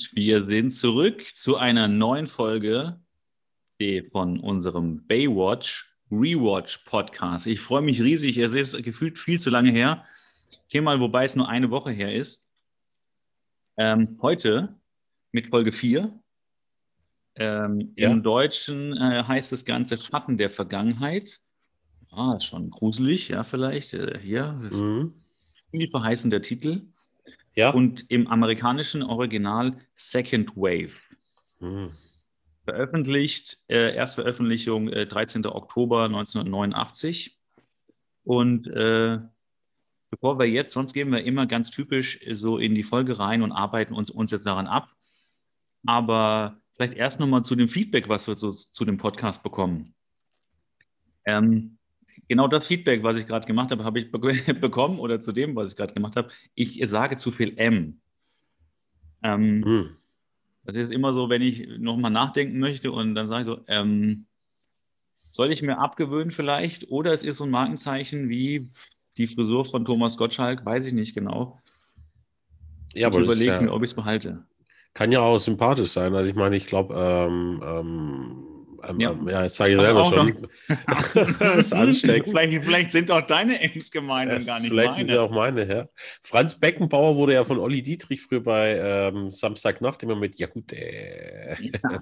Und wir sind zurück zu einer neuen Folge von unserem Baywatch Rewatch Podcast. Ich freue mich riesig. Es ist gefühlt viel zu lange her. Hier mal, wobei es nur eine Woche her ist. Ähm, heute mit Folge 4. Ähm, ja. Im Deutschen äh, heißt das Ganze Schatten der Vergangenheit. Ah, ist schon gruselig, ja, vielleicht. Äh, hier. Mhm. Viel verheißender Titel. Ja. Und im amerikanischen Original Second Wave. Hm. Veröffentlicht, äh, Erstveröffentlichung äh, 13. Oktober 1989. Und äh, bevor wir jetzt, sonst gehen wir immer ganz typisch so in die Folge rein und arbeiten uns, uns jetzt daran ab. Aber vielleicht erst nochmal zu dem Feedback, was wir so zu dem Podcast bekommen. Ähm, genau das Feedback, was ich gerade gemacht habe, habe ich be bekommen oder zu dem, was ich gerade gemacht habe. Ich sage zu viel M. Ähm, hm. Das ist immer so, wenn ich nochmal nachdenken möchte und dann sage ich so, ähm, soll ich mir abgewöhnen vielleicht? Oder es ist so ein Markenzeichen wie die Frisur von Thomas Gottschalk, weiß ich nicht genau. Ja, aber ich überlege ja, mir, ob ich es behalte. Kann ja auch sympathisch sein. Also ich meine, ich glaube, ähm, ähm, ja. Ähm, ja, das sage ich selber schon. das ist ansteckend. Vielleicht, vielleicht, sind auch deine Ems gemeint und gar nicht Vielleicht meine. sind sie auch meine, ja. Franz Beckenbauer wurde ja von Olli Dietrich früher bei ähm, Samstagnacht immer mit Ja gut, äh. Ja.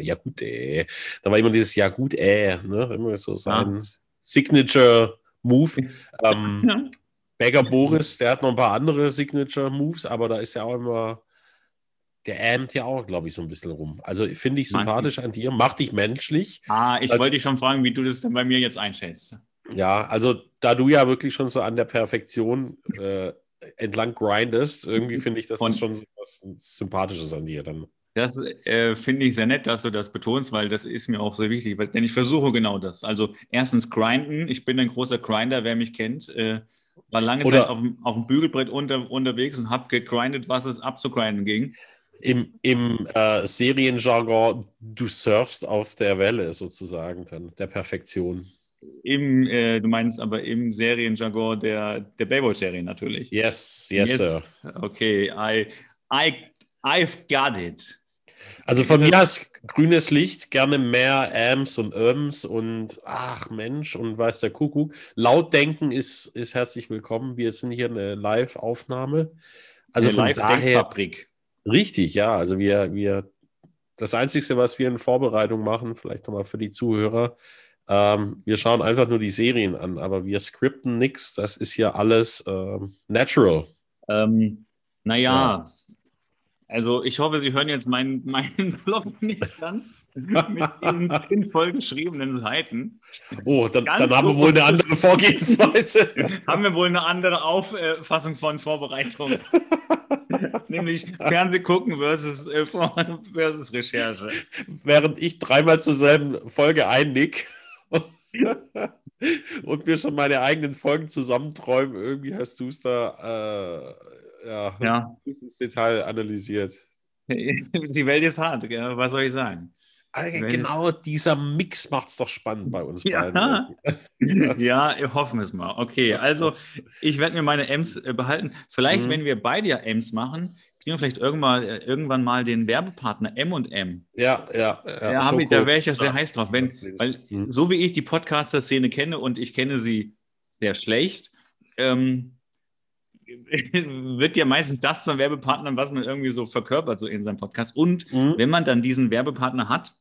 ja gut, äh. Da war immer dieses Ja gut, äh. Ne? Immer so sein ah. Signature Move. Ähm, Becker Boris, der hat noch ein paar andere Signature Moves, aber da ist ja auch immer der ähmt ja auch, glaube ich, so ein bisschen rum. Also finde ich sympathisch an dir, macht dich menschlich. Ah, ich also, wollte dich schon fragen, wie du das dann bei mir jetzt einschätzt. Ja, also da du ja wirklich schon so an der Perfektion äh, entlang grindest, irgendwie finde ich, das ist schon so was Sympathisches an dir dann. Das äh, finde ich sehr nett, dass du das betonst, weil das ist mir auch so wichtig, weil, denn ich versuche genau das. Also erstens grinden, ich bin ein großer Grinder, wer mich kennt. Äh, war lange Oder Zeit auf, auf dem Bügelbrett unter, unterwegs und habe gegrindet, was es abzugrinden ging im, im äh, Serienjargon, du surfst auf der Welle sozusagen, dann der Perfektion. Im, äh, du meinst aber im Serienjargon der, der Baywatch-Serie natürlich. Yes, yes, yes, sir. Okay, I, I, I've got it. Also von mir aus grünes Licht, gerne mehr Ams und Öms und ach Mensch und weiß der Kuckuck. Laut denken ist, ist herzlich willkommen. Wir sind hier eine Live-Aufnahme. Also eine von daher. Fabrik. Richtig, ja. Also wir, wir, das Einzige, was wir in Vorbereitung machen, vielleicht nochmal für die Zuhörer, ähm, wir schauen einfach nur die Serien an, aber wir skripten nichts. Das ist hier alles ähm, natural. Ähm, naja, ja. also ich hoffe, Sie hören jetzt meinen, meinen Blog nicht an. mit den sinnvoll geschriebenen Seiten. Oh, dann, dann haben wir wohl eine andere Vorgehensweise. haben wir wohl eine andere Auffassung von Vorbereitung. Nämlich Fernseh gucken versus, äh, versus Recherche. Während ich dreimal zur selben Folge einnick und mir schon meine eigenen Folgen zusammenträumen, irgendwie hast du es da äh, ja, ja. ins Detail analysiert. Die Welt ist hart, was soll ich sagen? Genau dieser Mix macht es doch spannend bei uns ja. beiden. ja, hoffen wir es mal. Okay, also ich werde mir meine Ems äh, behalten. Vielleicht, mhm. wenn wir beide ja Ems machen, kriegen wir vielleicht irgendwann, äh, irgendwann mal den Werbepartner M und M. Ja, ja. ja, ja so da wäre ich ja sehr heiß drauf. Wenn, weil mhm. so wie ich die Podcaster-Szene kenne und ich kenne sie sehr schlecht, ähm, wird ja meistens das zum Werbepartner, was man irgendwie so verkörpert, so in seinem Podcast. Und mhm. wenn man dann diesen Werbepartner hat,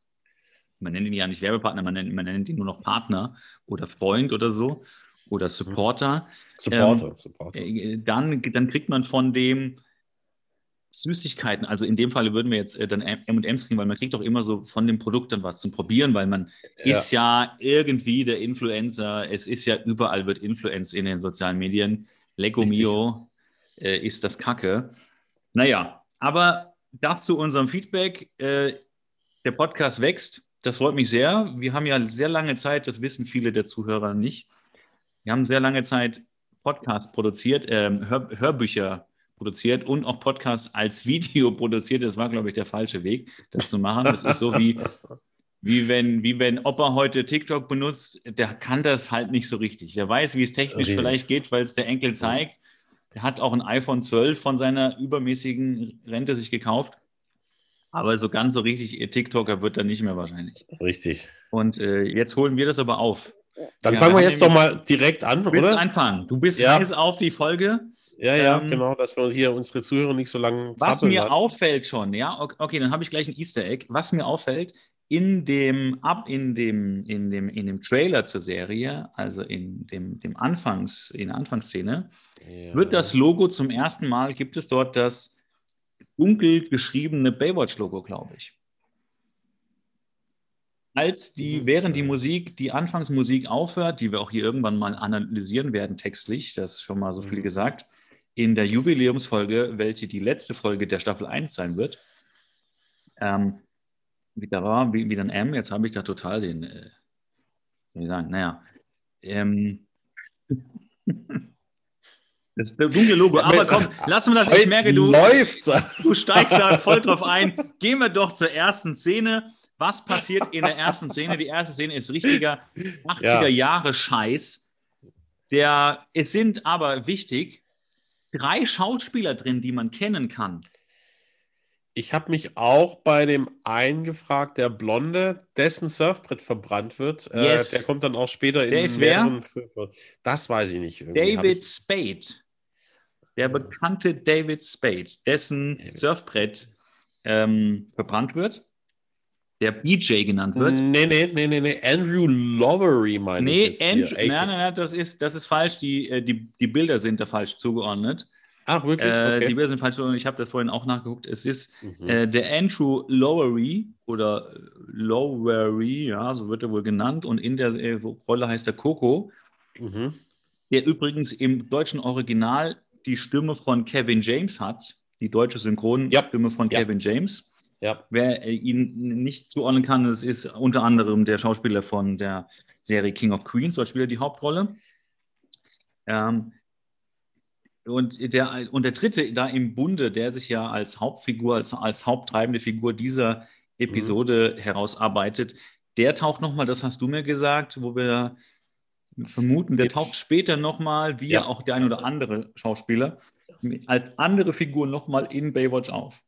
man nennt ihn ja nicht Werbepartner, man nennt, man nennt ihn nur noch Partner oder Freund oder so oder Supporter. Supporter, ähm, Supporter. Äh, dann, dann kriegt man von dem Süßigkeiten, also in dem Fall würden wir jetzt äh, dann M&M's kriegen, weil man kriegt doch immer so von dem Produkt dann was zum Probieren, weil man ja. ist ja irgendwie der Influencer, es ist ja überall wird Influencer in den sozialen Medien. Lego Richtig. Mio äh, ist das Kacke. Naja, aber das zu unserem Feedback. Äh, der Podcast wächst. Das freut mich sehr. Wir haben ja sehr lange Zeit, das wissen viele der Zuhörer nicht. Wir haben sehr lange Zeit Podcasts produziert, äh, Hör Hörbücher produziert und auch Podcasts als Video produziert. Das war, glaube ich, der falsche Weg, das zu machen. Das ist so wie, wie, wenn, wie wenn Opa heute TikTok benutzt, der kann das halt nicht so richtig. Der weiß, wie es technisch okay. vielleicht geht, weil es der Enkel zeigt. Der hat auch ein iPhone 12 von seiner übermäßigen Rente sich gekauft. Aber so ganz so richtig TikToker wird er nicht mehr wahrscheinlich. Richtig. Und äh, jetzt holen wir das aber auf. Dann ja, fangen wir jetzt doch mal direkt an, du oder? anfangen. Du bist ja. heiß auf die Folge. Ja, ja, ähm, genau, dass wir hier unsere Zuhörer nicht so lange Was mir lassen. auffällt schon, ja, okay, okay dann habe ich gleich ein Easter Egg. Was mir auffällt, in dem, ab in dem, in dem, in dem Trailer zur Serie, also in dem, dem Anfangs, in der Anfangsszene, ja. wird das Logo zum ersten Mal, gibt es dort das dunkel geschriebene Baywatch-Logo, glaube ich. Als die, während die Musik, die Anfangsmusik aufhört, die wir auch hier irgendwann mal analysieren werden, textlich, das ist schon mal so viel mhm. gesagt, in der Jubiläumsfolge, welche die letzte Folge der Staffel 1 sein wird. Ähm, wieder war, wie, wieder ein M, jetzt habe ich da total den, äh, soll ich sagen, naja. Ähm, das dunkle Logo. Aber komm, lassen wir das. Ich merke, du, du steigst da voll drauf ein. Gehen wir doch zur ersten Szene. Was passiert in der ersten Szene? Die erste Szene ist richtiger 80er Jahre Scheiß. Der, es sind aber wichtig, drei Schauspieler drin, die man kennen kann. Ich habe mich auch bei dem einen gefragt, der Blonde, dessen Surfbrett verbrannt wird. Äh, yes. Äh, der kommt dann auch später in der mehreren Filmen. Das weiß ich nicht. Irgendwie David ich... Spade. Der bekannte David Spade, dessen David Surfbrett ähm, verbrannt wird der BJ genannt wird. Nee, nee, nee, nee, nee. Andrew Lowery meine nee, ich. Nee, Andrew, nein, nein, nein, das ist, das ist falsch. Die, äh, die, die Bilder sind da falsch zugeordnet. Ach, wirklich? Äh, okay. Die Bilder sind falsch zugeordnet. Ich habe das vorhin auch nachgeguckt. Es ist mhm. äh, der Andrew Lowery oder Lowery, ja, so wird er wohl genannt. Und in der äh, Rolle heißt er Coco. Mhm. Der übrigens im deutschen Original die Stimme von Kevin James hat. Die deutsche Synchronstimme ja. von ja. Kevin James. Ja. Wer äh, ihn nicht zuordnen kann, das ist unter anderem der Schauspieler von der Serie King of Queens, dort spielt er die Hauptrolle. Ähm, und, der, und der dritte da im Bunde, der sich ja als Hauptfigur, als, als haupttreibende Figur dieser Episode mhm. herausarbeitet, der taucht nochmal, das hast du mir gesagt, wo wir vermuten, der Jetzt. taucht später nochmal, wie ja. auch der ein oder andere Schauspieler, als andere Figur nochmal in Baywatch auf.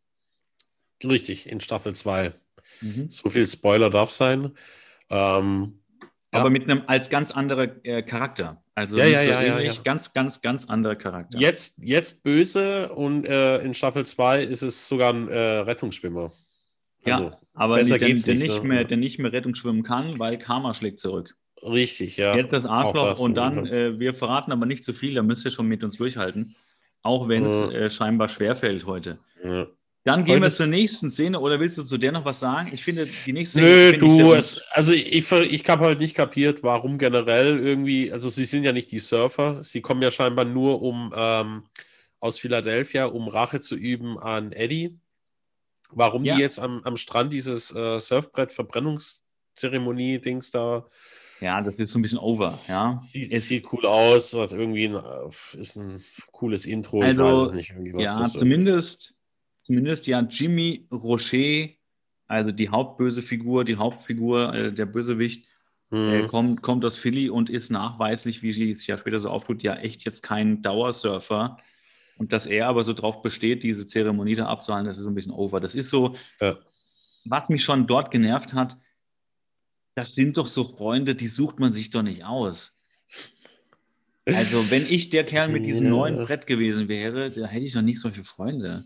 Richtig, in Staffel 2. Mhm. So viel Spoiler darf sein. Ähm, aber ja. mit einem als ganz anderer äh, Charakter. Also ja, ja, so ja, ja, ja, ganz, ganz, ganz anderer Charakter. Jetzt, jetzt böse und äh, in Staffel 2 ist es sogar ein äh, Rettungsschwimmer. Also, ja, aber besser der, geht's der, nicht, nicht ne? mehr, der nicht mehr Rettungsschwimmen kann, weil Karma schlägt zurück. Richtig, ja. Jetzt das Arschloch das und dann, äh, wir verraten aber nicht zu viel, da müsst ihr schon mit uns durchhalten. Auch wenn es äh, scheinbar schwerfällt heute. Ja. Dann gehen wir zur nächsten Szene. Oder willst du zu der noch was sagen? Ich finde, die nächste Szene. Nö, du, es, also ich, ich habe halt nicht kapiert, warum generell irgendwie, also sie sind ja nicht die Surfer, sie kommen ja scheinbar nur um ähm, aus Philadelphia, um Rache zu üben an Eddie. Warum ja. die jetzt am, am Strand dieses äh, Surfbrett-Verbrennungszeremonie-Dings da. Ja, das ist so ein bisschen over, ja. Sieht, es sieht cool aus, hat irgendwie ein, ist ein cooles Intro. Also, ich weiß es nicht, irgendwie, was ja, zumindest zumindest ja Jimmy Rocher, also die Hauptböse Figur, die Hauptfigur, äh, der Bösewicht, mhm. äh, kommt, kommt aus Philly und ist nachweislich, wie es ja später so auftut, ja echt jetzt kein Dauersurfer. Und dass er aber so drauf besteht, diese Zeremonie da abzuhalten, das ist so ein bisschen over. Das ist so, ja. was mich schon dort genervt hat, das sind doch so Freunde, die sucht man sich doch nicht aus. Also, wenn ich der Kerl mit diesem ja. neuen Brett gewesen wäre, da hätte ich doch nicht solche Freunde.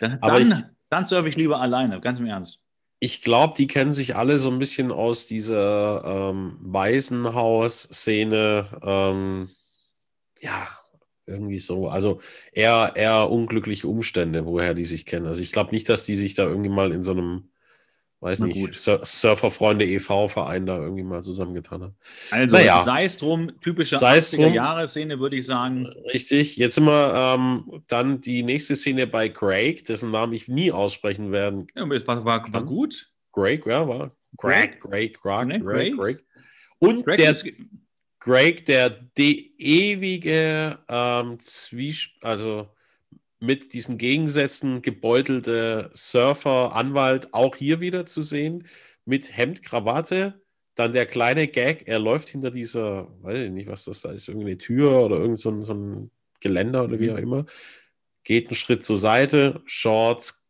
Dann, Aber dann, ich, dann surfe ich lieber alleine, ganz im Ernst. Ich glaube, die kennen sich alle so ein bisschen aus dieser ähm, Waisenhaus-Szene. Ähm, ja, irgendwie so. Also eher, eher unglückliche Umstände, woher die sich kennen. Also ich glaube nicht, dass die sich da irgendwie mal in so einem weiß Na nicht, Sur Surferfreunde e.V. Verein da irgendwie mal zusammengetan hat. Also naja. sei es drum, typische 80er-Jahre-Szene, würde ich sagen. Richtig, jetzt sind wir ähm, dann die nächste Szene bei Craig, dessen Namen ich nie aussprechen werden. Ja, war, war, war gut. Greg, ja, war. Greg, Greg, Greg, nee, Greg, Greg. Und Greg der Greg, der die ewige ähm, Zwiesp also mit diesen Gegensätzen gebeutelte Surfer, Anwalt auch hier wieder zu sehen, mit Hemd, Krawatte. Dann der kleine Gag, er läuft hinter dieser, weiß ich nicht, was das da ist, irgendeine Tür oder irgend so ein, so ein Geländer oder wie mhm. auch immer, geht einen Schritt zur Seite, Shorts,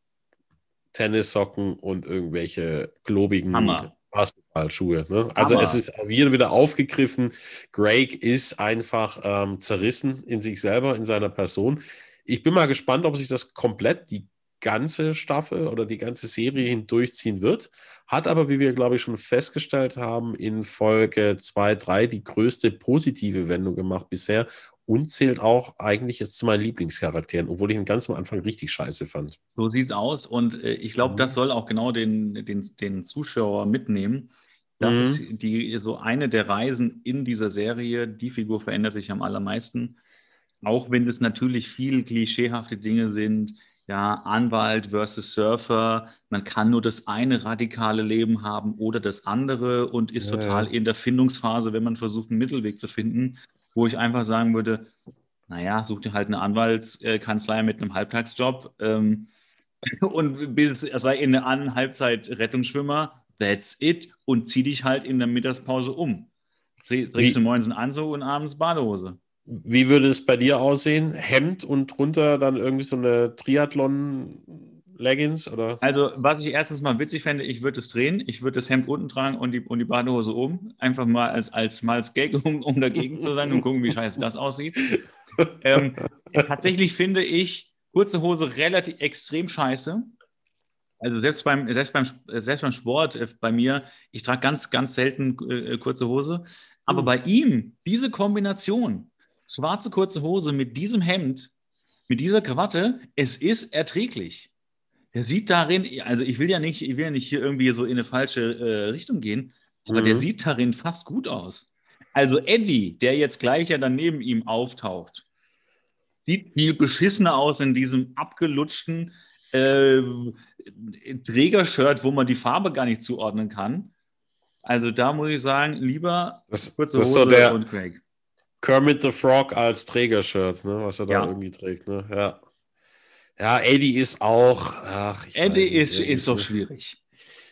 Tennissocken und irgendwelche globigen Hammer. Basketballschuhe. Ne? Also Hammer. es ist wieder, wieder aufgegriffen. Greg ist einfach ähm, zerrissen in sich selber, in seiner Person. Ich bin mal gespannt, ob sich das komplett, die ganze Staffel oder die ganze Serie hindurchziehen wird. Hat aber, wie wir, glaube ich, schon festgestellt haben, in Folge 2, 3 die größte positive Wendung gemacht bisher und zählt auch eigentlich jetzt zu meinen Lieblingscharakteren, obwohl ich ihn ganz am Anfang richtig scheiße fand. So sieht es aus und äh, ich glaube, mhm. das soll auch genau den, den, den Zuschauer mitnehmen. Das mhm. ist die, so eine der Reisen in dieser Serie. Die Figur verändert sich am allermeisten. Auch wenn es natürlich viel klischeehafte Dinge sind, ja, Anwalt versus Surfer, man kann nur das eine radikale Leben haben oder das andere und ist ja. total in der Findungsphase, wenn man versucht, einen Mittelweg zu finden, wo ich einfach sagen würde, naja, such dir halt eine Anwaltskanzlei mit einem Halbtagsjob ähm, und sei in der Halbzeit Rettungsschwimmer, that's it, und zieh dich halt in der Mittagspause um. Trägst du morgens einen Anzug und abends Badehose. Wie würde es bei dir aussehen? Hemd und drunter dann irgendwie so eine Triathlon-Leggings? Oder? Also, was ich erstens mal witzig fände, ich würde es drehen. Ich würde das Hemd unten tragen und die, und die Badehose oben. Einfach mal als, als mal als Gag, um, um dagegen zu sein und gucken, wie scheiße das aussieht. ähm, tatsächlich finde ich kurze Hose relativ extrem scheiße. Also selbst beim, selbst beim, selbst beim Sport äh, bei mir, ich trage ganz, ganz selten äh, kurze Hose. Aber hm. bei ihm, diese Kombination, schwarze kurze Hose mit diesem Hemd, mit dieser Krawatte, es ist erträglich. Der sieht darin, also ich will ja nicht, ich will ja nicht hier irgendwie so in eine falsche äh, Richtung gehen, aber mhm. der sieht darin fast gut aus. Also Eddie, der jetzt gleich ja dann neben ihm auftaucht, sieht viel beschissener aus in diesem abgelutschten äh, Trägershirt, wo man die Farbe gar nicht zuordnen kann. Also da muss ich sagen, lieber das, kurze Hose so der, und Craig. Kermit the Frog als Trägershirt, ne, was er da ja. irgendwie trägt. Ne? Ja. ja, Eddie ist auch. Ach, Eddie nicht, ist, Eddie ist doch schwierig.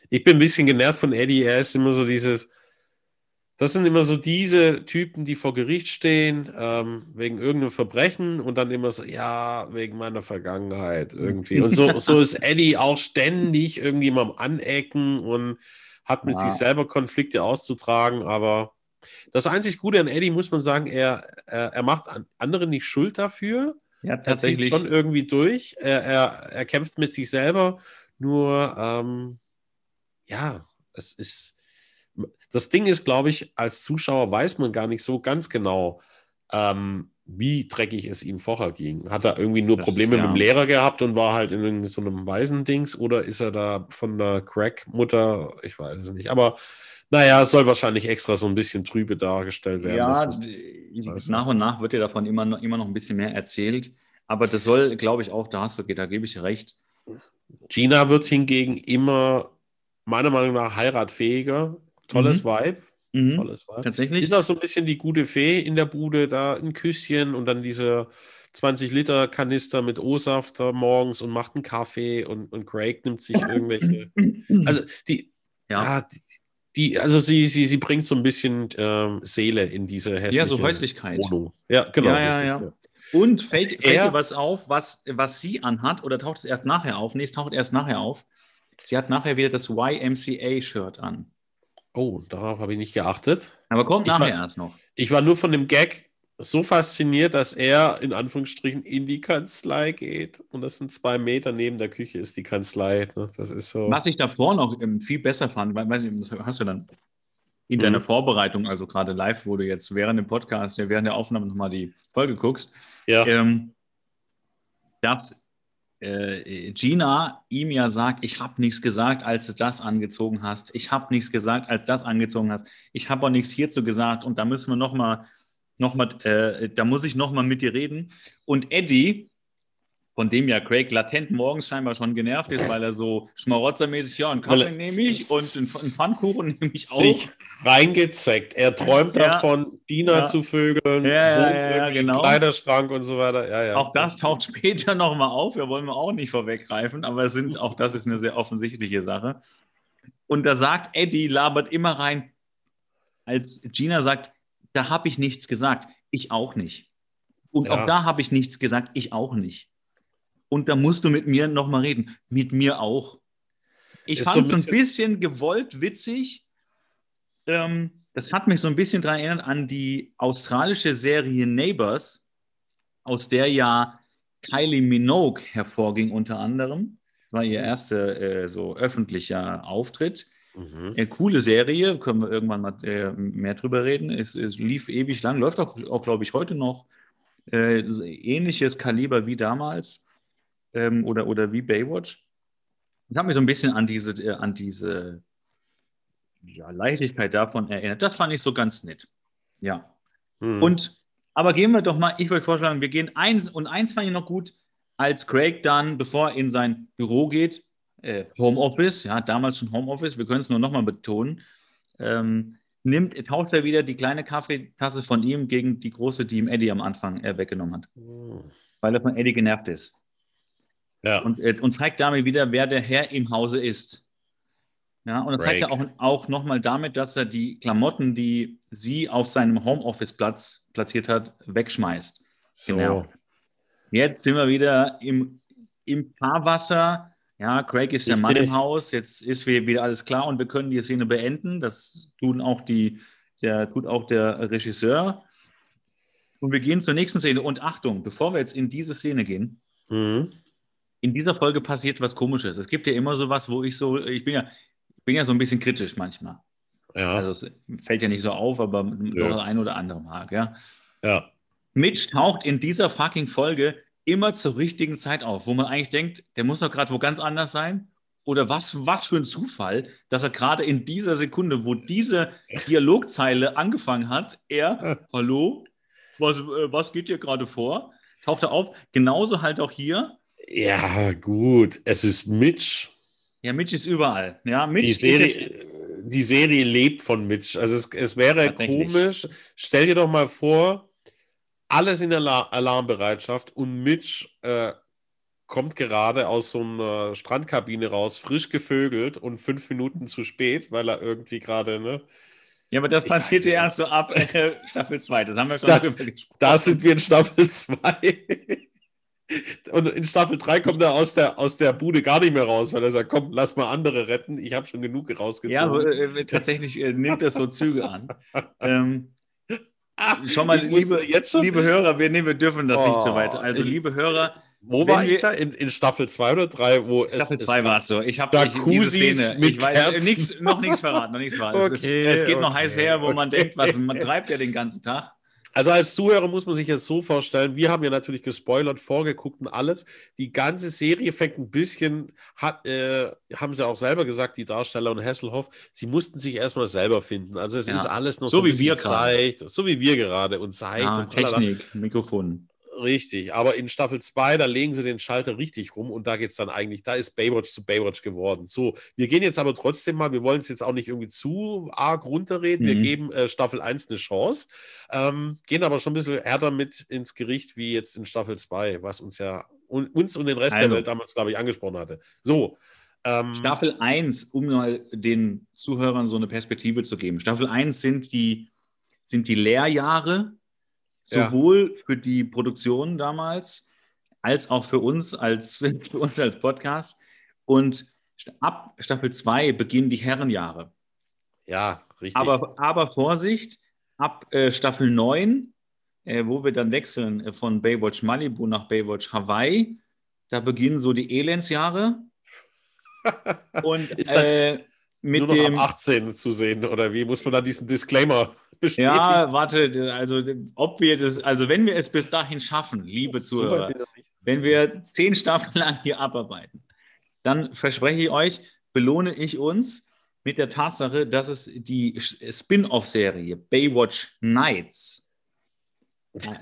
Ich bin ein bisschen genervt von Eddie. Er ist immer so dieses. Das sind immer so diese Typen, die vor Gericht stehen, ähm, wegen irgendeinem Verbrechen und dann immer so, ja, wegen meiner Vergangenheit irgendwie. Und so, so ist Eddie auch ständig am Anecken und hat mit ja. sich selber Konflikte auszutragen, aber das einzig Gute an Eddie muss man sagen, er, er, er macht andere nicht schuld dafür. Ja, tatsächlich. Er zieht schon irgendwie durch. Er, er, er kämpft mit sich selber. Nur, ähm, ja, es ist. Das Ding ist, glaube ich, als Zuschauer weiß man gar nicht so ganz genau, ähm, wie dreckig es ihm vorher ging. Hat er irgendwie nur das, Probleme ja. mit dem Lehrer gehabt und war halt in so einem Waisendings oder ist er da von der Crack-Mutter? Ich weiß es nicht. Aber naja, es soll wahrscheinlich extra so ein bisschen trübe dargestellt werden. Ja, das nach und nach wird ja davon immer noch, immer noch ein bisschen mehr erzählt. Aber das soll, glaube ich, auch, da hast du, da gebe ich recht. Gina wird hingegen immer, meiner Meinung nach, heiratfähiger. Tolles mhm. Vibe. Mhm. Tolles Vibe. Tatsächlich. Ist auch so ein bisschen die gute Fee in der Bude, da ein Küsschen und dann diese 20 Liter Kanister mit O-Saft morgens und macht einen Kaffee und, und Craig nimmt sich irgendwelche. Also die, ja. ja die, die, also sie, sie, sie bringt so ein bisschen ähm, Seele in diese hässliche Ja, so Häuslichkeit. Wohnung. Ja, genau. Ja, ja, ja. Und fällt, fällt dir was auf, was, was sie anhat, oder taucht es erst nachher auf? Nee, es taucht erst nachher auf. Sie hat nachher wieder das YMCA-Shirt an. Oh, darauf habe ich nicht geachtet. Aber kommt ich nachher war, erst noch. Ich war nur von dem Gag so fasziniert, dass er in Anführungsstrichen in die Kanzlei geht. Und das sind zwei Meter neben der Küche ist die Kanzlei. Ne? Das ist so. Was ich davor noch ähm, viel besser fand, weil, weiß nicht, das hast du dann in mhm. deiner Vorbereitung, also gerade live, wo du jetzt während dem Podcast, während der Aufnahme nochmal die Folge guckst, ja. ähm, dass äh, Gina ihm ja sagt, ich habe nichts gesagt, als du das angezogen hast. Ich habe nichts gesagt, als das angezogen hast. Ich habe auch nichts hierzu gesagt. Und da müssen wir nochmal noch mal, äh, da muss ich noch mal mit dir reden. Und Eddie, von dem ja Craig latent morgens scheinbar schon genervt ist, weil er so schmarotzermäßig, ja, einen Kaffee nehme ich und einen, Pfannkuchen nehme ich auch. Sich reingezeckt. Er träumt ja. davon, Dina ja. zu vögeln, ja, genau. Kleiderschrank und so weiter. Auch das taucht später noch mal auf. Wir wollen wir auch nicht vorweggreifen, aber es sind, auch das ist eine sehr offensichtliche Sache. Und da sagt Eddie, labert immer rein, als Gina sagt, da habe ich nichts gesagt. Ich auch nicht. Und ja. auch da habe ich nichts gesagt, ich auch nicht. Und da musst du mit mir nochmal reden. Mit mir auch. Ich fand es so ein bisschen gewollt witzig. Ähm, das hat mich so ein bisschen daran erinnert an die australische Serie Neighbors, aus der ja Kylie Minogue hervorging unter anderem. Das war ihr erster äh, so öffentlicher Auftritt. Mhm. Eine coole Serie, können wir irgendwann mal äh, mehr drüber reden. Es, es, lief ewig lang, läuft auch, auch glaube ich, heute noch. Äh, ähnliches Kaliber wie damals ähm, oder, oder wie Baywatch. Das hat mich so ein bisschen an diese, äh, an diese ja, Leichtigkeit davon erinnert. Das fand ich so ganz nett. Ja. Mhm. Und, aber gehen wir doch mal, ich würde vorschlagen, wir gehen eins und eins fand ich noch gut, als Craig dann, bevor er in sein Büro geht, äh, Homeoffice, ja, damals schon Homeoffice, wir können es nur nochmal betonen, ähm, nimmt, tauscht er wieder die kleine Kaffeetasse von ihm gegen die große, die ihm Eddie am Anfang äh, weggenommen hat. Mhm. Weil er von Eddie genervt ist. Ja. Und, äh, und zeigt damit wieder, wer der Herr im Hause ist. Ja, und dann zeigt er auch, auch nochmal damit, dass er die Klamotten, die sie auf seinem Homeoffice-Platz platziert hat, wegschmeißt. So. Genau. Jetzt sind wir wieder im, im Fahrwasser. Ja, Craig ist der ich Mann im Haus. Jetzt ist wieder alles klar und wir können die Szene beenden. Das tun auch die, der, tut auch der Regisseur. Und wir gehen zur nächsten Szene. Und Achtung, bevor wir jetzt in diese Szene gehen, mhm. in dieser Folge passiert was Komisches. Es gibt ja immer so was, wo ich so, ich bin ja, bin ja so ein bisschen kritisch manchmal. Ja. Also es fällt ja nicht so auf, aber ja. doch ein oder andere mag, ja. Ja. Mitch taucht in dieser fucking Folge immer zur richtigen Zeit auf, wo man eigentlich denkt, der muss doch gerade wo ganz anders sein. Oder was, was für ein Zufall, dass er gerade in dieser Sekunde, wo diese Dialogzeile angefangen hat, er, hallo, was, äh, was geht hier gerade vor? Taucht er auf. Genauso halt auch hier. Ja, gut. Es ist Mitch. Ja, Mitch ist überall. Ja, Mitch die, Serie, die Serie lebt von Mitch. Also es, es wäre komisch. Stell dir doch mal vor, alles in Alar Alarmbereitschaft und Mitch äh, kommt gerade aus so einer Strandkabine raus, frisch gevögelt und fünf Minuten zu spät, weil er irgendwie gerade, ne? Ja, aber das passiert ja erst so ab äh, Staffel 2. Das haben wir schon da, gesprochen. Da sind wir in Staffel 2. Und in Staffel 3 kommt er aus der, aus der Bude gar nicht mehr raus, weil er sagt, komm, lass mal andere retten, ich habe schon genug rausgezogen. Ja, aber, äh, tatsächlich äh, nimmt das so Züge an. ähm, schon mal, liebe, jetzt schon? liebe Hörer, wir, nee, wir dürfen das oh, nicht so weit. Also, liebe Hörer, wo war ich da? In, in, Staffel 2 oder 3? Wo Staffel 2 war es so. Ich habe diese Szene. Mit ich weiß, äh, nix, noch nichts verraten, noch nichts verraten. Okay, es, ist, es, geht okay, noch heiß her, wo okay. man denkt, was man treibt ja den ganzen Tag. Also als Zuhörer muss man sich jetzt so vorstellen, wir haben ja natürlich gespoilert, vorgeguckt und alles. Die ganze Serie fängt ein bisschen, hat, äh, haben sie auch selber gesagt, die Darsteller und Hasselhoff, sie mussten sich erstmal selber finden. Also es ja. ist alles noch so, so wie wir gerade. So wie wir gerade und zeigt. Ja, und Technik, Mikrofon. Richtig, aber in Staffel 2, da legen sie den Schalter richtig rum und da geht es dann eigentlich, da ist Baywatch zu Baywatch geworden. So, wir gehen jetzt aber trotzdem mal, wir wollen es jetzt auch nicht irgendwie zu arg runterreden, mhm. wir geben äh, Staffel 1 eine Chance, ähm, gehen aber schon ein bisschen härter mit ins Gericht wie jetzt in Staffel 2, was uns ja un, uns und den Rest also. der Welt damals, glaube ich, angesprochen hatte. So. Ähm, Staffel 1, um mal den Zuhörern so eine Perspektive zu geben. Staffel 1 sind die, sind die Lehrjahre sowohl ja. für die Produktion damals als auch für uns als, für uns als Podcast. Und ab Staffel 2 beginnen die Herrenjahre. Ja, richtig. Aber, aber Vorsicht, ab äh, Staffel 9, äh, wo wir dann wechseln äh, von Baywatch Malibu nach Baywatch Hawaii, da beginnen so die Elendsjahre. Und äh, mit nur noch dem, ab 18 zu sehen, oder wie muss man da diesen Disclaimer bestätigen. Ja, warte, also ob wir das, also wenn wir es bis dahin schaffen, liebe Zuhörer, wenn wir zehn Staffeln lang hier abarbeiten, dann verspreche ich euch, belohne ich uns mit der Tatsache, dass es die Spin-off-Serie Baywatch Nights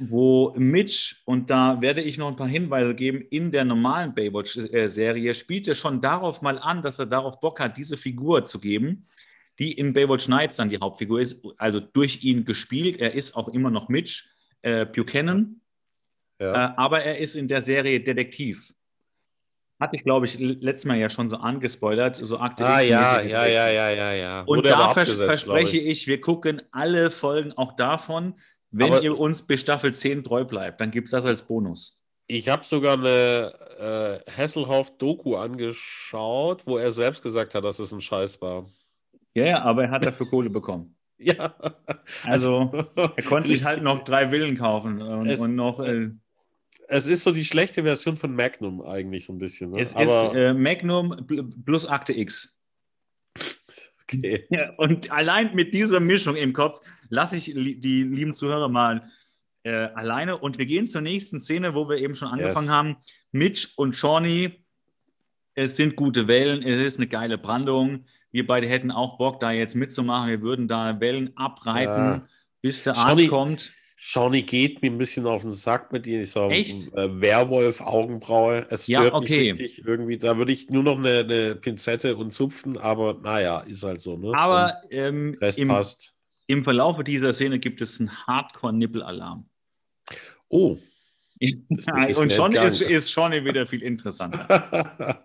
wo Mitch, und da werde ich noch ein paar Hinweise geben, in der normalen Baywatch-Serie spielt er schon darauf mal an, dass er darauf Bock hat, diese Figur zu geben die in Baywatch Nights dann die Hauptfigur ist, also durch ihn gespielt. Er ist auch immer noch Mitch äh, Buchanan, ja. äh, aber er ist in der Serie Detektiv. Hatte ich, glaube ich, letztes Mal ja schon so angespoilert, so aktuell. Ah, ja, ja, ja, ja, ja, ja. Und da vers verspreche ich. ich, wir gucken alle Folgen auch davon. Wenn Aber ihr uns bis Staffel 10 treu bleibt, dann gibt es das als Bonus. Ich habe sogar eine äh, Hasselhoff-Doku angeschaut, wo er selbst gesagt hat, dass es ein Scheiß war. Ja, ja, aber er hat dafür Kohle bekommen. Ja. Also, er konnte sich halt noch drei Villen kaufen und, es, und noch. Äh, es ist so die schlechte Version von Magnum eigentlich so ein bisschen. Ne? Es Aber, ist äh, Magnum plus Akte X. Okay. Ja, und allein mit dieser Mischung im Kopf lasse ich die lieben Zuhörer mal äh, alleine. Und wir gehen zur nächsten Szene, wo wir eben schon angefangen yes. haben. Mitch und Shawnee, es sind gute Wellen, es ist eine geile Brandung. Wir beide hätten auch Bock, da jetzt mitzumachen. Wir würden da Wellen abreiten, ja. bis der Arzt kommt. Shawnee geht mir ein bisschen auf den Sack mit dieser äh, Werwolf-Augenbraue. Es stört ja, okay. mich richtig irgendwie. Da würde ich nur noch eine, eine, Pinzette und zupfen, aber naja, ist halt so. Ne? Aber ähm, im, passt. im Verlauf dieser Szene gibt es einen Hardcore-Nippel-Alarm. Oh. Und schon ist, ist schon wieder viel interessanter.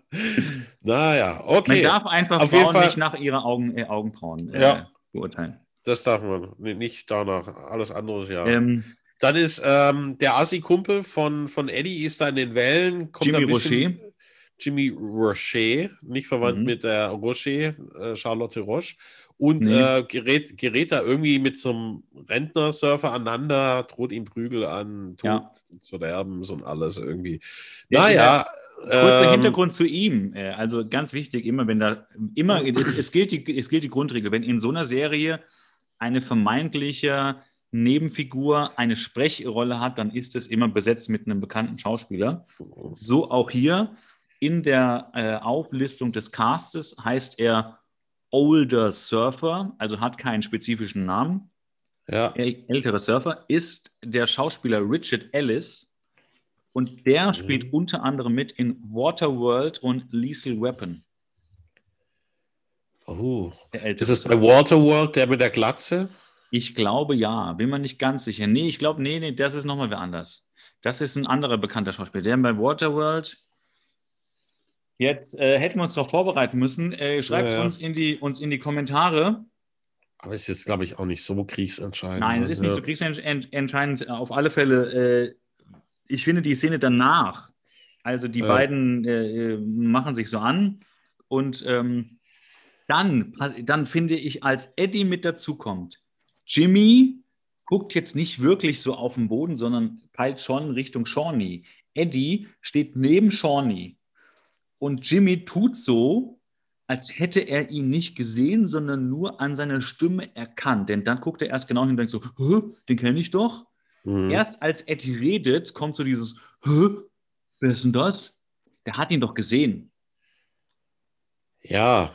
naja, okay. Man darf einfach Auf Frauen nicht nach ihren Augen, äh, Augenbrauen äh, ja. beurteilen. Das darf man nicht danach. Alles andere, ja. Ähm, Dann ist ähm, der Assi-Kumpel von, von Eddie ist da in den Wellen. Jimmy Rocher. Jimmy Rocher, nicht verwandt mhm. mit der Rocher, äh, Charlotte Roche. Und nee. äh, gerät, gerät da irgendwie mit so einem Rentner-Surfer aneinander, droht ihm Prügel an, Tod, ja. Verderbens und alles irgendwie. Ja, naja. Kurzer ähm, Hintergrund zu ihm. Äh, also ganz wichtig, immer wenn da, immer, es, es, gilt die, es gilt die Grundregel, wenn in so einer Serie eine vermeintliche Nebenfigur eine Sprechrolle hat, dann ist es immer besetzt mit einem bekannten Schauspieler. So auch hier in der äh, Auflistung des Castes heißt er Older Surfer, also hat keinen spezifischen Namen. Ja. Ältere Surfer ist der Schauspieler Richard Ellis und der mhm. spielt unter anderem mit in Waterworld und Lethal Weapon. Oh, ist es bei Waterworld der mit der Glatze? Ich glaube ja, bin mir nicht ganz sicher. Nee, ich glaube, nee, nee, das ist nochmal wer anders. Das ist ein anderer bekannter Schauspieler. Der bei Waterworld. Jetzt äh, hätten wir uns doch vorbereiten müssen. Äh, Schreibt ja, ja. uns, in die, uns in die Kommentare. Aber ist jetzt, glaube ich, auch nicht so kriegsentscheidend. Nein, es ist nicht so kriegsentscheidend. Auf alle Fälle, äh, ich finde die Szene danach, also die beiden äh, äh, machen sich so an und ähm, dann, dann finde ich, als Eddie mit dazukommt, Jimmy guckt jetzt nicht wirklich so auf den Boden, sondern peilt schon Richtung Shawnee. Eddie steht neben Shawnee und Jimmy tut so, als hätte er ihn nicht gesehen, sondern nur an seiner Stimme erkannt. Denn dann guckt er erst genau hin und denkt so, den kenne ich doch. Mhm. Erst als Eddie redet, kommt so dieses, wer ist denn das? Der hat ihn doch gesehen. Ja,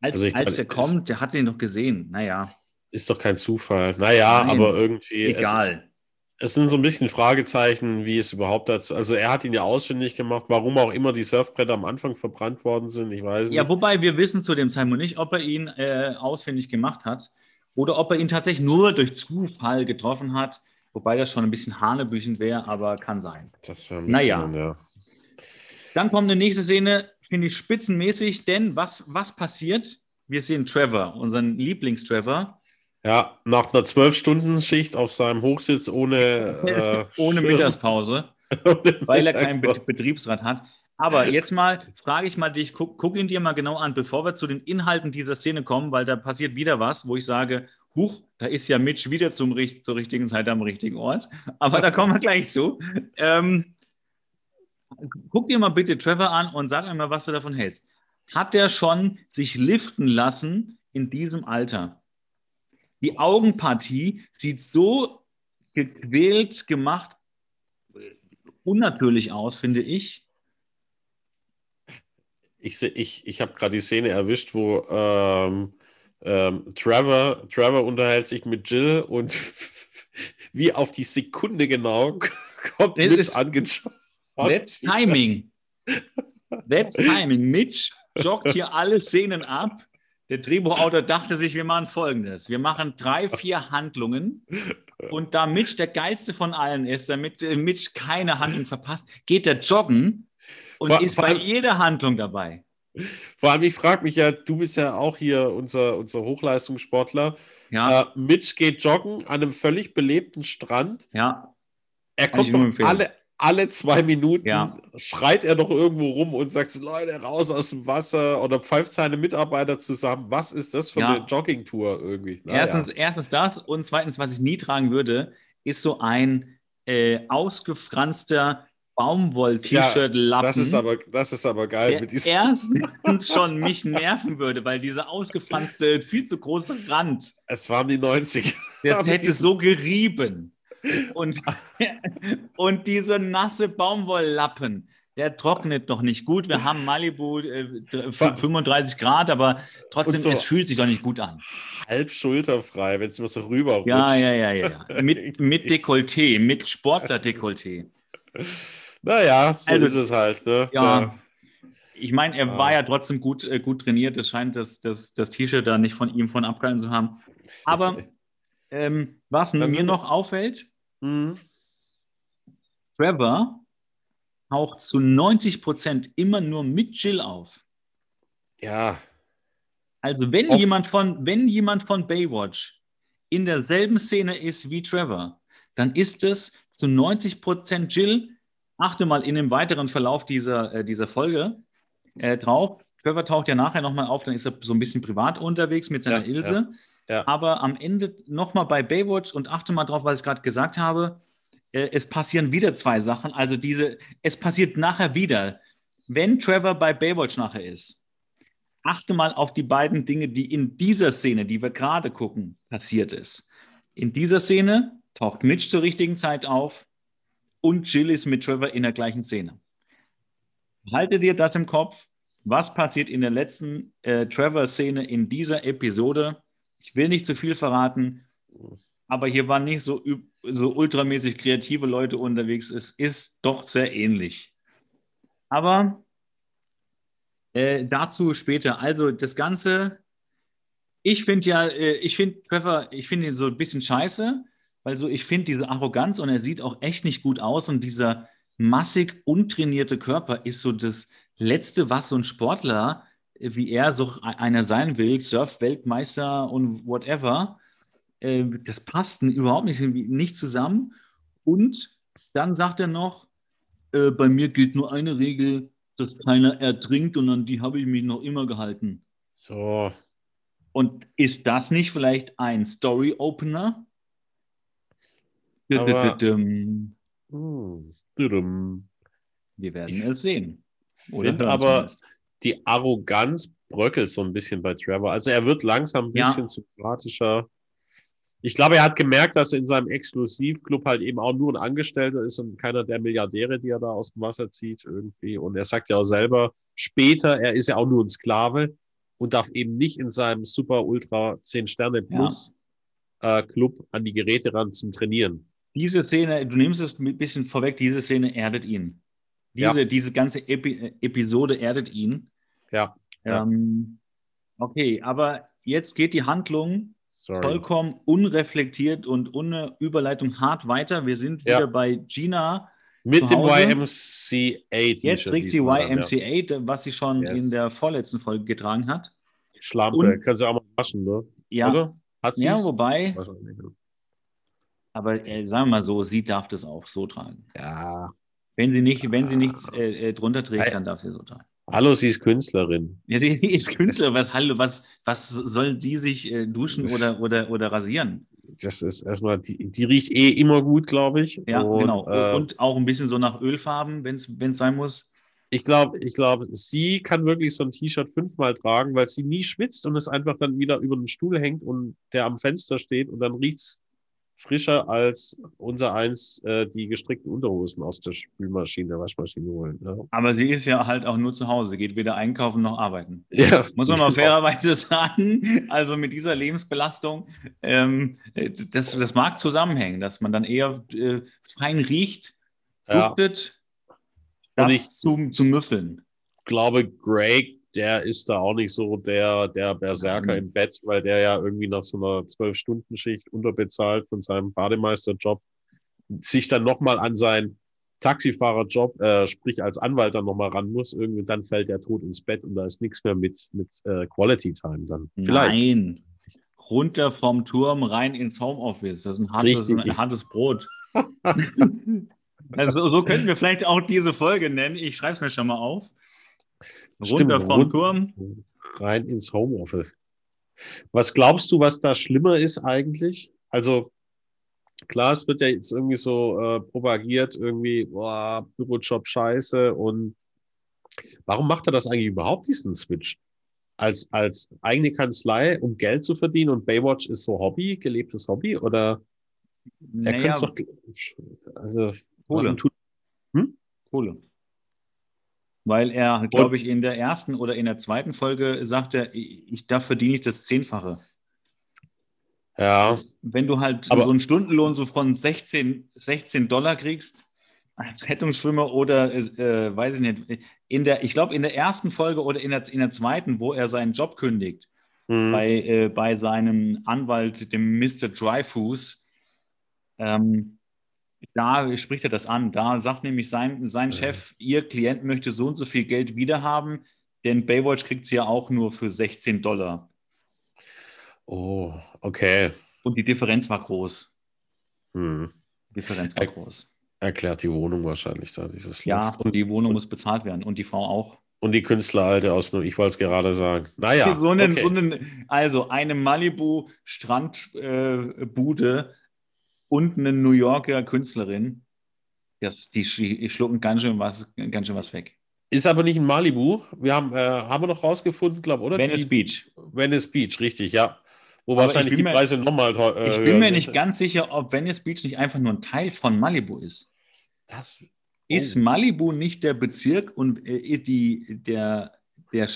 als, also als er kommt, der hat ihn doch gesehen. Naja. Ist doch kein Zufall. Naja, Nein, aber irgendwie. Egal. Es, es, sind so ein bisschen Fragezeichen, wie es überhaupt dazu. Also, er hat ihn ja ausfindig gemacht, warum auch immer die Surfbretter am Anfang verbrannt worden sind. Ich weiß nicht. Ja, wobei wir wissen zu dem Zeitpunkt nicht, ob er ihn äh, ausfindig gemacht hat oder ob er ihn tatsächlich nur durch Zufall getroffen hat. Wobei das schon ein bisschen hanebüchend wäre, aber kann sein. Das wäre ein bisschen, naja. ja. Dann kommt eine nächste Szene finde ich spitzenmäßig, denn was, was passiert? Wir sehen Trevor, unseren Lieblingstrevor. Ja, nach einer Zwölf-Stunden-Schicht auf seinem Hochsitz ohne, äh, ohne Mittagspause, weil er keinen Betriebsrat hat. Aber jetzt mal frage ich mal dich, guck, guck, ihn dir mal genau an, bevor wir zu den Inhalten dieser Szene kommen, weil da passiert wieder was, wo ich sage, huch, da ist ja Mitch wieder zum, zur richtigen Zeit am richtigen Ort. Aber da kommen wir gleich zu. Ähm, guck dir mal bitte Trevor an und sag einmal, was du davon hältst. Hat der schon sich liften lassen in diesem Alter? Die Augenpartie sieht so gequält gemacht, unnatürlich aus, finde ich. Ich, ich, ich habe gerade die Szene erwischt, wo ähm, ähm, Trevor, Trevor unterhält sich mit Jill und wie auf die Sekunde genau kommt Mitch angeschaut. That's Timing. That's Timing. Mitch joggt hier alle Szenen ab. Der Drehbuchautor dachte sich, wir machen folgendes. Wir machen drei, vier Handlungen. Und da Mitch der geilste von allen ist, damit äh, Mitch keine Handlung verpasst, geht er joggen und vor, ist vor bei jeder Handlung dabei. Vor allem, ich frage mich ja, du bist ja auch hier unser, unser Hochleistungssportler. Ja. Äh, Mitch geht joggen an einem völlig belebten Strand. Ja. Er kommt doch alle, alle zwei Minuten, Ja. schreit er doch irgendwo rum und sagt, Leute, raus aus dem Wasser oder pfeift seine Mitarbeiter zusammen. Was ist das für Ja. eine Joggingtour irgendwie? Naja. Erstens, erstens das und zweitens, was ich nie tragen würde, ist so ein äh, ausgefranster Baumwoll-T-Shirt-Lappen. das ist aber, das ist aber geil. der erstens schon mich nerven würde, weil dieser ausgefranste, viel zu große Rand, es waren die 90er. das hätte so gerieben. Und, und diese nasse Baumwolllappen, der trocknet doch nicht gut. Wir haben Malibu äh, dr- Ver- 35 Grad, aber trotzdem, so- es fühlt sich doch nicht gut an. halb schulterfrei, wenn es immer so rüber Ja, ja, ja, ja. ja. Mit, mit Dekolleté, mit Sportler-Dekolleté. Naja, so Also, ist es halt. Ne? ja. Ich meine, er Ah. war ja trotzdem gut, äh, gut trainiert. Es scheint das, das, das T-Shirt da nicht von ihm von abgehalten zu haben. Aber ähm, was mir noch auffällt, Mhm. Trevor taucht zu 90 Prozent immer nur mit Jill auf. ja, Also wenn Oft. jemand von, wenn jemand von Baywatch in derselben Szene ist wie Trevor, dann ist es zu 90 Prozent Jill. Achte mal in dem weiteren Verlauf dieser, äh, dieser Folge äh, drauf. Trevor taucht ja nachher nochmal auf, dann ist er so ein bisschen privat unterwegs mit seiner Ja, Ilse. ja. Aber am Ende nochmal bei Baywatch und achte mal drauf, was ich gerade gesagt habe. Äh, es passieren wieder zwei Sachen. Also diese, es passiert nachher wieder. Wenn Trevor bei Baywatch nachher ist, achte mal auf die beiden Dinge, die in dieser Szene, die wir gerade gucken, passiert ist. In dieser Szene taucht Mitch zur richtigen Zeit auf und Jill ist mit Trevor in der gleichen Szene. Halte dir das im Kopf. Was passiert in der letzten äh, Trevor-Szene in dieser Episode? Ich will nicht zu viel verraten, aber hier waren nicht so, so ultramäßig kreative Leute unterwegs. Es ist doch sehr ähnlich. Aber äh, dazu später. Also das Ganze, ich finde ja, äh, ich finde Trevor, ich finde ihn so ein bisschen scheiße, weil so, ich finde diese Arroganz und er sieht auch echt nicht gut aus und dieser massig untrainierte Körper ist so das Letzte, was so ein Sportler wie er so einer sein will, Surf-Weltmeister und whatever, äh, das passt überhaupt nicht, nicht zusammen. Und dann sagt er noch, äh, bei mir gilt nur eine Regel, dass keiner ertrinkt und an die habe ich mich noch immer gehalten. so. Und ist das nicht vielleicht ein Story-Opener? Hm. Wir werden es sehen. Oder aber- zumindest. Die Arroganz bröckelt so ein bisschen bei Trevor. Also er wird langsam ein Ja. bisschen sympathischer. Ich glaube, er hat gemerkt, dass er in seinem Exklusivclub halt eben auch nur ein Angestellter ist und keiner der Milliardäre, die er da aus dem Wasser zieht irgendwie. Und er sagt ja auch selber, später, er ist ja auch nur ein Sklave und darf eben nicht in seinem super ultra 10 Sterne plus äh, Club an die Geräte ran zum Trainieren. Diese Szene, du nimmst es ein bisschen vorweg, diese Szene erdet ihn. Diese, Ja. diese ganze Epi Episode erdet ihn. Ja. Ähm, okay, aber jetzt geht die Handlung sorry. vollkommen unreflektiert und ohne Überleitung hart weiter. Wir sind wieder bei Gina. Mit dem. YMCA-T-Shirt. Jetzt trägt sie dann, ja. YMCA, was sie schon Yes. in der vorletzten Folge getragen hat. Schlampe, Und- können sie auch mal waschen, ne? Ja, Oder? Hat ja wobei, aber äh, sagen wir mal so, sie darf das auch so tragen. Ja. Wenn sie, nicht, wenn sie nichts äh, äh, drunter trägt, dann darf sie so tragen. Hallo, sie ist Künstlerin. Ja, sie ist Künstler. Was, hallo, was, was soll die sich äh, duschen oder, oder, oder rasieren? Das ist erstmal, die, die riecht eh immer gut, glaube ich. Ja, Und, genau. Äh, Und auch ein bisschen so nach Ölfarben, wenn es sein muss. ich glaube, ich glaube, sie kann wirklich so ein T-Shirt fünfmal tragen, weil sie nie schwitzt und es einfach dann wieder über den Stuhl hängt und der am Fenster steht und dann riecht's frischer als unser eins äh, die gestrickten Unterhosen aus der Spülmaschine, der Waschmaschine holen. Ja, Aber sie ist ja halt auch nur zu Hause, geht weder einkaufen noch arbeiten. ja Muss man mal fairerweise sagen. Also mit dieser Lebensbelastung, ähm, äh, das, das mag zusammenhängen, dass man dann eher äh, fein riecht, Ja. duftet, Und statt ich- zu, zu müffeln. glaube, Greg, der ist da auch nicht so der, der Berserker Mhm. im Bett, weil der ja irgendwie nach so einer Zwölf-Stunden-Schicht unterbezahlt von seinem Bademeisterjob sich dann nochmal an sein Taxifahrerjob, äh, sprich als Anwalt dann nochmal ran muss, irgendwie dann fällt der tot ins Bett und da ist nichts mehr mit, mit äh, Quality Time dann. Vielleicht. Nein, runter vom Turm rein ins Homeoffice. Das ist ein hartes, ein hartes Brot. also so könnten wir vielleicht auch diese Folge nennen. Ich schreibe es mir schon mal auf. Runter Stimmt, vom Turm. Rein ins Homeoffice. Was glaubst du, was da schlimmer ist eigentlich? Also klar, es wird ja jetzt irgendwie so äh, propagiert, irgendwie, boah, Bürojob scheiße und warum macht er das eigentlich überhaupt, diesen Switch? Als, als eigene Kanzlei, um Geld zu verdienen und Baywatch ist so Hobby, gelebtes Hobby oder er naja, doch, also Kohle. Hm? Kohle. Weil er, glaube ich, in der ersten oder in der zweiten Folge sagte, ich darf verdiene ich das Zehnfache. Ja. Wenn du halt aber, so einen Stundenlohn so von 16, 16 Dollar kriegst als Rettungsschwimmer oder, äh, weiß ich nicht, in der, ich glaube, in der ersten Folge oder in der, in der zweiten, wo er seinen Job kündigt, mhm. bei, äh, bei seinem Anwalt, dem Mr. Dryfoos, ähm, da spricht er das an. Da sagt nämlich sein, sein Chef, ihr Klient möchte so und so viel Geld wiederhaben, denn Baywatch kriegt sie ja auch nur für 16 Dollar. Oh, okay. Und die Differenz war groß. Hm. Die Differenz war er groß. Erklärt die Wohnung wahrscheinlich da, dieses Ja, und die Wohnung und, muss bezahlt werden und die Frau auch. Und die Künstleralte aus, ich wollte es gerade sagen. Naja. So einen, okay. so einen, also eine Malibu-Strandbude äh, und eine New Yorker Künstlerin. Das, die schlucken ganz schön was, ganz schön was weg. Ist aber nicht in Malibu. Wir haben, äh, haben wir noch rausgefunden, glaube oder? Venice die, Beach. Venice Beach, richtig, ja. Wo aber wahrscheinlich die mir, Preise nochmal äh, Ich bin mir nicht ganz sicher, ob Venice Beach nicht einfach nur ein Teil von Malibu ist. Das, oh. Ist Malibu nicht der Bezirk und äh, die, der, der,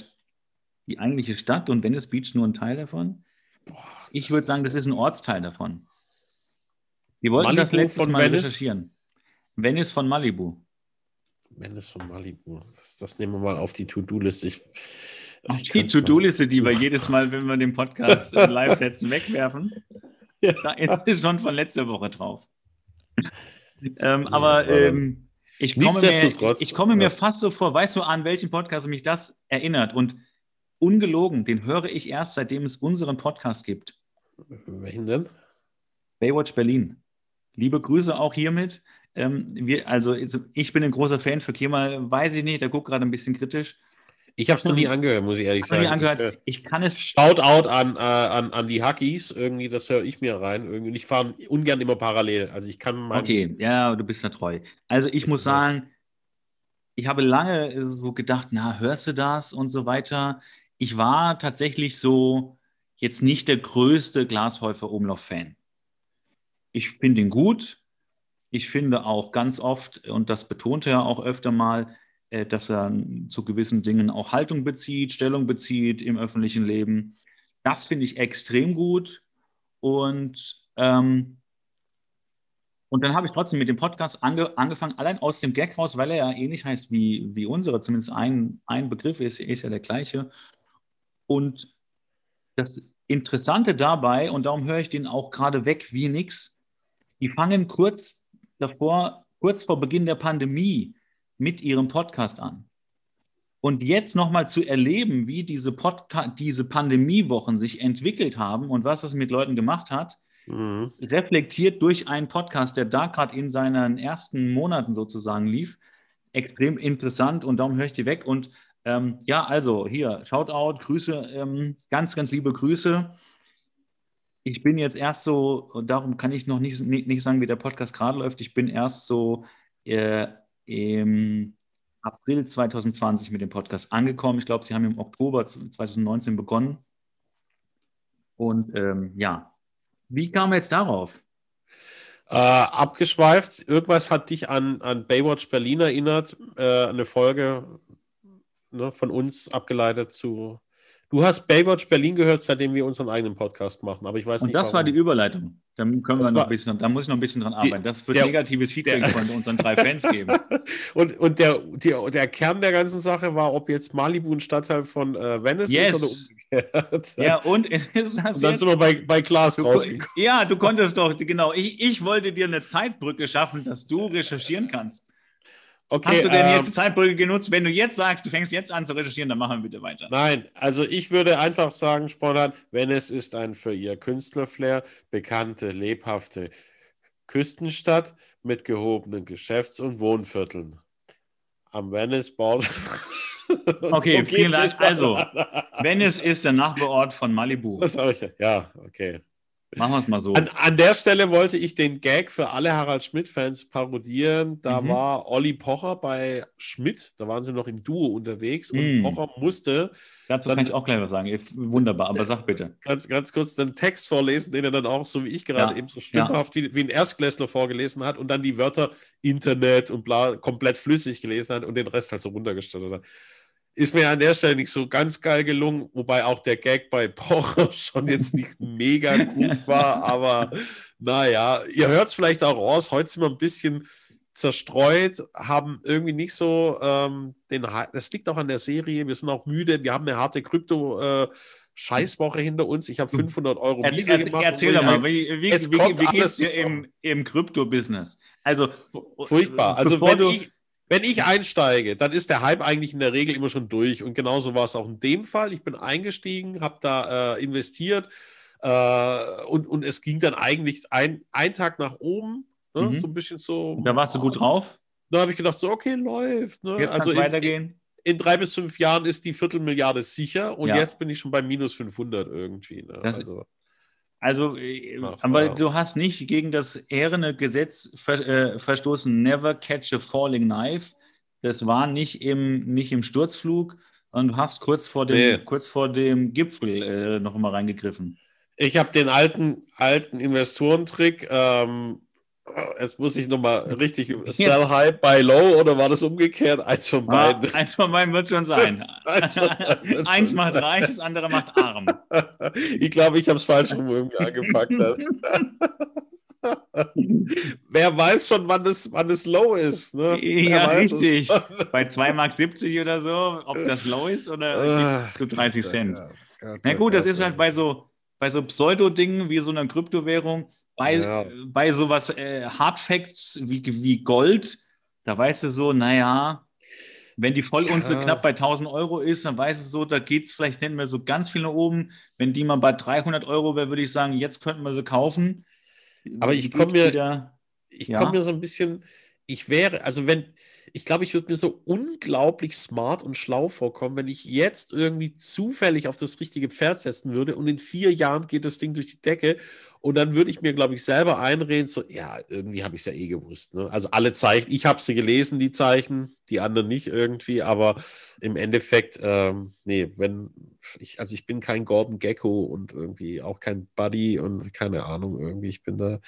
die eigentliche Stadt und Venice Beach nur ein Teil davon? Boah, ich würde sagen, das ist ein Ortsteil davon. Wir wollten Malibu das letztes Mal Venice? recherchieren. Venice von Malibu. Venice von Malibu. Das, das nehmen wir mal auf die To-Do-Liste. Auf die To-Do-Liste, die wir jedes Mal, wenn wir den Podcast live setzen, wegwerfen. Ja. Da ist schon von letzter Woche drauf. ähm, aber ähm, ich komme, mir, ich komme mir fast so vor, weißt du, an welchen Podcast mich das erinnert? Und ungelogen, den höre ich erst, seitdem es unseren Podcast gibt. Welchen denn? Baywatch Berlin. Liebe Grüße auch hiermit. Ähm, wir, also ich bin ein großer Fan für Kemal, weiß ich nicht, der guckt gerade ein bisschen kritisch. Ich habe es noch nie angehört, muss ich ehrlich sagen. Nie angehört. Ich, äh, ich kann es. Shoutout an, äh, an, an die Hackies, irgendwie, das höre ich mir rein. Irgendwie. Ich fahre ungern immer parallel. Also ich kann mein Okay, ja, du bist ja treu. Also ich muss sagen, ich habe lange so gedacht, na, hörst du das und so weiter. Ich war tatsächlich so jetzt nicht der größte Glashäufer-Umlauf-Fan. Ich finde ihn gut. Ich finde auch ganz oft, und das betonte er auch öfter mal, äh, dass er zu gewissen Dingen auch Haltung bezieht, Stellung bezieht im öffentlichen Leben. Das finde ich extrem gut. Und, ähm, und dann habe ich trotzdem mit dem Podcast ange angefangen, allein aus dem Gag raus, weil er ja ähnlich heißt wie, wie unsere, zumindest ein, ein Begriff ist, ist ja der gleiche. Und das Interessante dabei, und darum höre ich den auch gerade weg wie nix, die fangen kurz davor, kurz vor Beginn der Pandemie mit ihrem Podcast an. Und jetzt nochmal zu erleben, wie diese, Podca diese Pandemiewochen sich entwickelt haben und was das mit Leuten gemacht hat, mhm. reflektiert durch einen Podcast, der da gerade in seinen ersten Monaten sozusagen lief, extrem interessant und darum höre ich die weg. Und ähm, ja, also hier, Shoutout, Grüße, ähm, ganz, ganz liebe Grüße ich bin jetzt erst so, darum kann ich noch nicht, nicht sagen, wie der Podcast gerade läuft. Ich bin erst so äh, im April 2020 mit dem Podcast angekommen. Ich glaube, Sie haben im Oktober 2019 begonnen. Und ähm, ja, wie kam jetzt darauf? Äh, abgeschweift, irgendwas hat dich an, an Baywatch Berlin erinnert, äh, eine Folge ne, von uns abgeleitet zu Du hast Baywatch Berlin gehört, seitdem wir unseren eigenen Podcast machen, aber ich weiß Und nicht. Und das warum. war die Überleitung. Da können wir noch ein bisschen, da muss ich noch ein bisschen dran arbeiten. Das wird der, negatives Feedback der, von unseren drei Fans geben. Und, und der, der, der Kern der ganzen Sache war, ob jetzt Malibu ein Stadtteil von äh, Venice yes. ist oder umgekehrt. Ja, und, ist das und dann jetzt, sind wir bei, bei Klaas rausgekommen. Ja, du konntest doch, genau. Ich, ich wollte dir eine Zeitbrücke schaffen, dass du recherchieren kannst. Okay, Hast du denn ähm, jetzt Zeitbrücke genutzt? Wenn du jetzt sagst, du fängst jetzt an zu recherchieren, dann machen wir bitte weiter. Nein, also ich würde einfach sagen, spontan, wenn es ist ein für ihr Künstlerflair bekannte, lebhafte Küstenstadt mit gehobenen Geschäfts- und Wohnvierteln. Am Venice Board. okay, so vielen Dank. Also, Venice ist der Nachbarort von Malibu. Das habe ich, ja, okay. Machen wir es mal so. An, an, der Stelle wollte ich den Gag für alle Harald Schmidt-Fans parodieren. Da mhm. war Olli Pocher bei Schmidt, da waren sie noch im Duo unterwegs und mhm. Pocher musste. Dazu dann, kann ich auch gleich was sagen. Wunderbar, aber sag bitte. Ganz, ganz kurz den Text vorlesen, den er dann auch, so wie ich gerade ja. eben so stimmhaft ja. wie, wie ein Erstklässler vorgelesen hat und dann die Wörter Internet und bla komplett flüssig gelesen hat und den Rest halt so runtergestellt hat ist mir an der Stelle nicht so ganz geil gelungen, wobei auch der Gag bei Pocher schon jetzt nicht mega gut war, aber naja, ihr hört es vielleicht auch raus, heute sind wir ein bisschen zerstreut, haben irgendwie nicht so ähm, den, das liegt auch an der Serie, wir sind auch müde, wir haben eine harte Krypto- äh, Scheißwoche hinter uns. Ich habe 500 Euro Miese gemacht. Erzähl doch mal, wie, wie, wie, wie geht es dir im, im Krypto-Business? Also, furchtbar. Also, wenn ich, wenn ich einsteige, dann ist der Hype eigentlich in der Regel immer schon durch. Und genauso war es auch in dem Fall. Ich bin eingestiegen, habe da äh, investiert äh, und, und es ging dann eigentlich ein, ein Tag nach oben. Ne? Mhm. So ein bisschen so. Da warst du gut drauf? Da habe ich gedacht, so, okay, läuft. Ne? Jetzt also in, weitergehen. In, in, drei bis fünf Jahren ist die Viertelmilliarde sicher und ja. jetzt bin ich schon bei minus 500 irgendwie. Ne? also. Also, äh, Ach, aber ja. du hast nicht gegen das ehrene Gesetz ver äh, verstoßen, never catch a falling knife. Das war nicht im, nicht im Sturzflug und du hast kurz vor dem, nee. kurz vor dem Gipfel äh, noch mal reingegriffen. Ich habe den alten, alten Investorentrick ähm, Jetzt muss ich nochmal richtig. Sell high, buy low oder war das umgekehrt? Eins von ah, beiden. Ah, eins von beiden wird schon sein. eins, eins macht sein. reich, das andere macht arm. ich glaube, ich habe es falsch rum irgendwie angepackt. Wer weiß schon, wann es, wann es low ist. Ne? Ja, richtig. Bei 2,70 Mark oder so, ob das low ist oder zu 30 Cent. Na gut, das ist halt bei so, bei so Pseudo-Dingen wie so einer Kryptowährung bei, ja. bei sowas äh, Hardfacts wie, wie Gold, da weißt du so, naja, wenn die Vollunze ja. knapp bei 1000 Euro ist, dann weißt du so, da geht es vielleicht nicht mehr so ganz viel nach oben. Wenn die mal bei 300 Euro wäre, würde ich sagen, jetzt könnten wir sie kaufen. Aber ich komme mir, ich ja. komme mir so ein bisschen, ich wäre, also wenn, ich glaube, ich würde mir so unglaublich smart und schlau vorkommen, wenn ich jetzt irgendwie zufällig auf das richtige Pferd setzen würde und in vier Jahren geht das Ding durch die Decke und dann würde ich mir, glaube ich, selber einreden, so, ja, irgendwie habe ich es ja eh gewusst. Ne? Also alle Zeichen, ich habe sie gelesen, die Zeichen, die anderen nicht irgendwie, aber im Endeffekt, ähm, nee, wenn ich, also ich bin kein Gordon Gecko und irgendwie auch kein Buddy und keine Ahnung, irgendwie, ich bin da.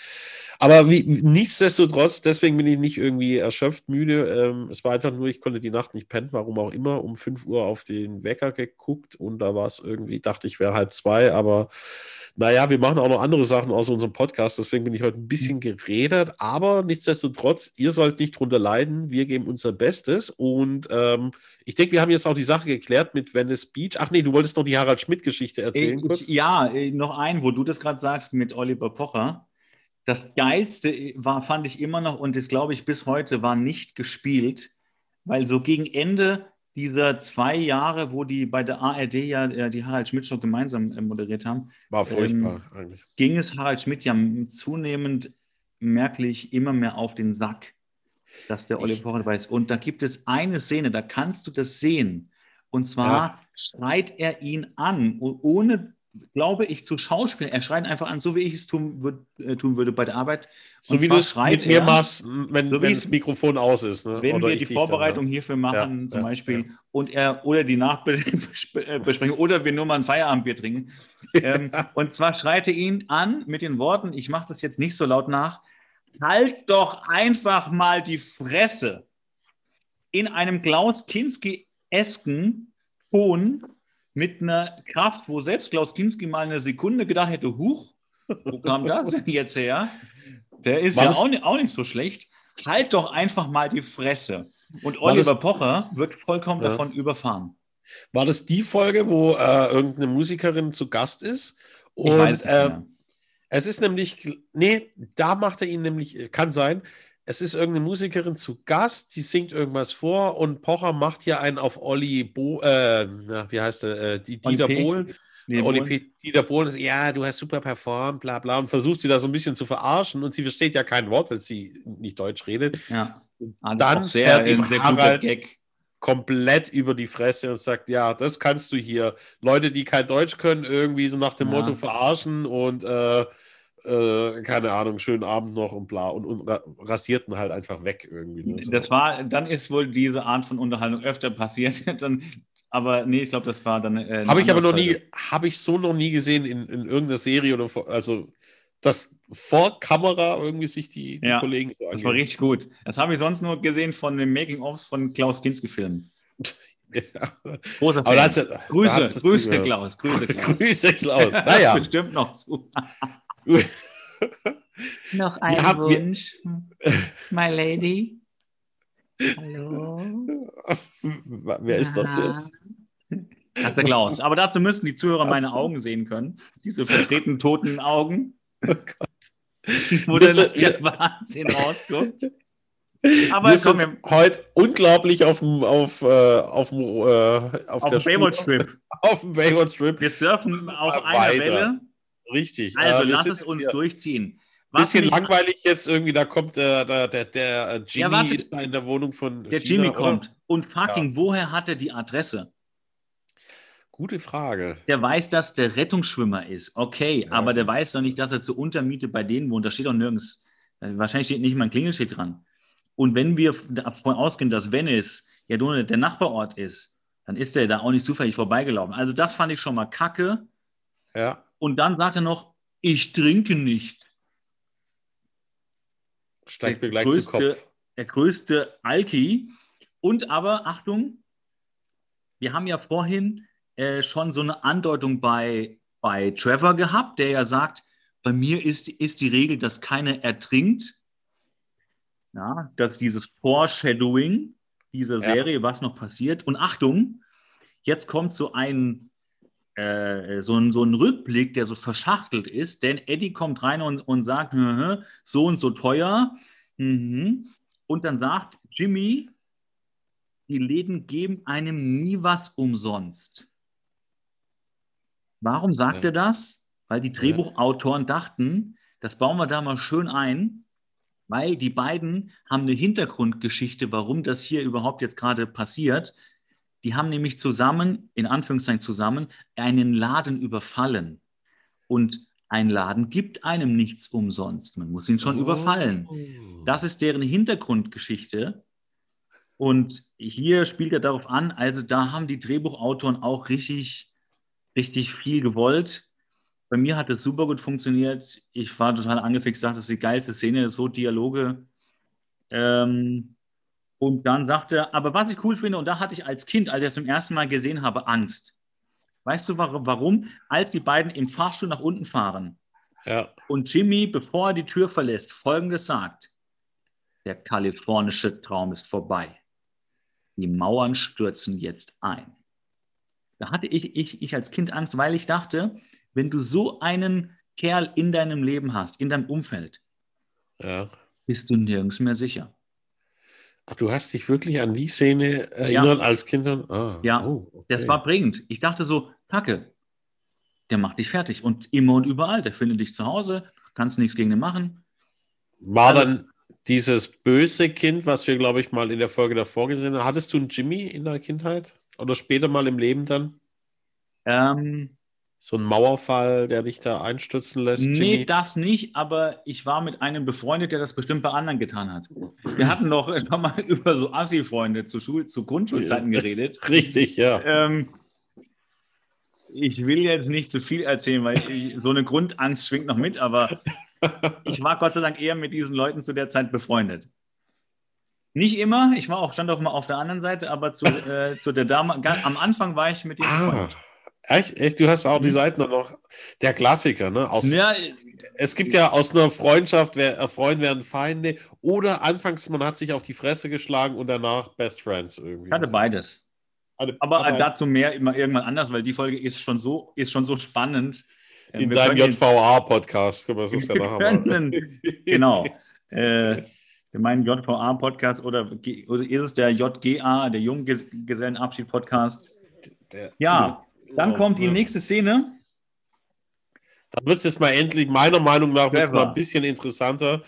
Aber wie, nichtsdestotrotz, deswegen bin ich nicht irgendwie erschöpft, müde. Ähm, es war einfach nur, ich konnte die Nacht nicht pennen, warum auch immer, um 5 Uhr auf den Wecker geguckt und da war es irgendwie, dachte ich, wäre halb zwei, aber naja, wir machen auch noch andere Sachen aus unserem Podcast, deswegen bin ich heute ein bisschen geredet, aber nichtsdestotrotz, ihr sollt nicht drunter leiden, wir geben unser Bestes und ähm, ich denke, wir haben jetzt auch die Sache geklärt mit Venice Beach. Ach nee, du wolltest noch die Harald Schmidt-Geschichte erzählen. Ich, ja, äh, noch ein, wo du das gerade sagst mit Oliver Pocher. Das Geilste war, fand ich immer noch, und das glaube ich bis heute, war nicht gespielt, weil so gegen Ende dieser zwei Jahre, wo die bei der ARD ja äh, die Harald Schmidt Show gemeinsam äh, moderiert haben, war furchtbar ähm, eigentlich. Ging es Harald Schmidt ja zunehmend merklich immer mehr auf den Sack, dass der Oliver Pocher ist. Und da gibt es eine Szene, da kannst du das sehen. Und zwar ja. schreit er ihn an, ohne glaube ich, zu Schauspielern. Er schreit einfach an, so wie ich es tun, würd, äh, tun würde bei der Arbeit. So wie du es mit mir machst, wenn, so wenn das Mikrofon aus ist. Ne? Wenn oder wir die Vorbereitung dann, hierfür machen, ja, zum ja, Beispiel, und er oder die Nachbesprechung oder wir nur mal ein Feierabendbier trinken. ähm, und zwar schreit er ihn an mit den Worten, ich mache das jetzt nicht so laut nach, halt doch einfach mal die Fresse. In einem Klaus Kinski-esken Ton mit einer Kraft, wo selbst Klaus Kinski mal eine Sekunde gedacht hätte, huch, wo kam das denn jetzt her? Der ist War ja auch nicht, auch nicht, so schlecht. Halt doch einfach mal die Fresse. Und Oliver Pocher wird vollkommen ja. davon überfahren. War das die Folge, wo äh, irgendeine Musikerin zu Gast ist? Und, ich weiß es äh, es ist nämlich, nee, da macht er ihn nämlich, kann sein, es ist irgendeine Musikerin zu Gast, die singt irgendwas vor und Pocher macht hier einen auf Olli Bo, äh, na, wie heißt der, äh, die Dieter Bohlen. Nee, Olli P. Dieter Bohlen ist, ja, du hast super performt, bla bla, und versucht sie da so ein bisschen zu verarschen und sie versteht ja kein Wort, weil sie nicht Deutsch redet. Ja. Also dann sehr, fährt ihm Harald Gag. komplett über die Fresse und sagt, ja, das kannst du hier. Leute, die kein Deutsch können, irgendwie so nach dem ja. Motto verarschen und äh, äh, keine Ahnung, schönen Abend noch und bla und, und rasierten halt einfach weg irgendwie. Ne? Das war, dann ist wohl diese Art von Unterhaltung öfter passiert. dann, aber nee, ich glaube, das war dann. Äh, habe ich aber noch nie, habe ich so noch nie gesehen in, in irgendeiner Serie oder vor, also dass vor Kamera irgendwie sich die, die ja, Kollegen so Das war richtig gut. Das habe ich sonst nur gesehen von den Making-ofs von Klaus Kinski-Filmen. Ja. Großer Fan. Hast, Grüße, Grüße, Klaus. Grüße, Klaus. Grüße, Klaus. Naja. bestimmt noch zu. Noch ein ja, Wunsch, my lady. Hallo. Wer ist das jetzt? Das ist der Klaus. Aber dazu müssten die Zuhörer meine Augen sehen können. Diese vertreten toten Augen. Oh Gott. Wo der, der Wahnsinn rausguckt. Aber wir sind heute unglaublich auf dem auf, äh, auf, dem, äh, auf, auf der Baywatch Strip. Auf dem Baywatch Strip. Wir surfen auf einer Welle Richtig. Also äh, lass es uns durchziehen. Was bisschen langweilig jetzt irgendwie, da kommt der, der, der, der Jimmy ja, warte, ist da in der Wohnung von Der Gina, Jimmy kommt. Oder? Und fucking, ja. woher hat er die Adresse? Gute Frage. Der weiß, dass der Rettungsschwimmer ist. Okay, ja. aber der weiß doch nicht, dass er zur Untermiete bei denen wohnt. Da steht doch nirgends. Äh, wahrscheinlich steht nicht mal ein Klingelschild dran. Und wenn wir davon ausgehen, dass Venice ja nur der Nachbarort ist, dann ist er da auch nicht zufällig vorbeigelaufen. Also das fand ich schon mal kacke. Ja. Und dann sagt er noch, ich trinke nicht. Steigt mir gleich größte, zu Kopf. Der größte Alki. Und aber, Achtung, wir haben ja vorhin äh, schon so eine Andeutung bei, bei Trevor gehabt, der ja sagt, bei mir ist, ist die Regel, dass keiner ertrinkt. Ja, dass dieses Foreshadowing dieser Serie, ja. was noch passiert. Und Achtung, jetzt kommt so ein äh, so, ein, so ein Rückblick, der so verschachtelt ist, denn Eddie kommt rein und, und sagt, so und so teuer. Mhm. Und dann sagt Jimmy, die Läden geben einem nie was umsonst. Warum sagt ja. er das? Weil die Drehbuchautoren dachten, das bauen wir da mal schön ein, weil die beiden haben eine Hintergrundgeschichte, warum das hier überhaupt jetzt gerade passiert. Die haben nämlich zusammen, in Anführungszeichen zusammen, einen Laden überfallen. Und ein Laden gibt einem nichts umsonst. Man muss ihn schon oh. überfallen. Das ist deren Hintergrundgeschichte. Und hier spielt er darauf an, also da haben die Drehbuchautoren auch richtig, richtig viel gewollt. Bei mir hat es super gut funktioniert. Ich war total angefixt, dachte, das ist die geilste Szene, so Dialoge. Ähm, und dann sagte er, aber was ich cool finde, und da hatte ich als Kind, als ich es zum ersten Mal gesehen habe, Angst. Weißt du warum? Als die beiden im Fahrstuhl nach unten fahren ja. und Jimmy, bevor er die Tür verlässt, Folgendes sagt. Der kalifornische Traum ist vorbei. Die Mauern stürzen jetzt ein. Da hatte ich, ich, ich als Kind Angst, weil ich dachte, wenn du so einen Kerl in deinem Leben hast, in deinem Umfeld, ja. bist du nirgends mehr sicher. Ach, du hast dich wirklich an die Szene erinnert ja. als Kind? Ah, ja, oh, okay. das war prägend. Ich dachte so, Kacke, der macht dich fertig. Und immer und überall, der findet dich zu Hause, kannst nichts gegen den machen. War also, dann dieses böse Kind, was wir, glaube ich, mal in der Folge davor gesehen haben, hattest du einen Jimmy in der Kindheit? Oder später mal im Leben dann? Ähm, so ein Mauerfall, der dich da einstürzen lässt? Nee, Jimmy? das nicht, aber ich war mit einem befreundet, der das bestimmt bei anderen getan hat. Wir hatten noch mal über so Assi-Freunde zu, Schul zu Grundschulzeiten geredet. Richtig, ja. Ähm, ich will jetzt nicht zu viel erzählen, weil ich, so eine Grundangst schwingt noch mit, aber ich war Gott sei Dank eher mit diesen Leuten zu der Zeit befreundet. Nicht immer, ich war auch, stand auch mal auf der anderen Seite, aber zu, äh, zu der Dame, am Anfang war ich mit dem ah. Echt, echt, du hast auch die mhm. Seiten noch. Der Klassiker, ne? Aus, ja, es gibt ja aus einer Freundschaft, wer, äh, Freunde werden Feinde. Oder anfangs, man hat sich auf die Fresse geschlagen und danach Best Friends irgendwie. Ich hatte beides. Aber, aber dazu mehr immer irgendwann anders, weil die Folge ist schon so, ist schon so spannend. In wir deinem JVA-Podcast können wir das ja nachher können, Genau. Äh, mein JVA-Podcast oder, oder ist es der JGA, der Junggesellenabschied-Podcast? Ja, dann kommt die nächste Szene. Da wird es jetzt mal endlich, meiner Meinung nach, jetzt mal ein bisschen interessanter.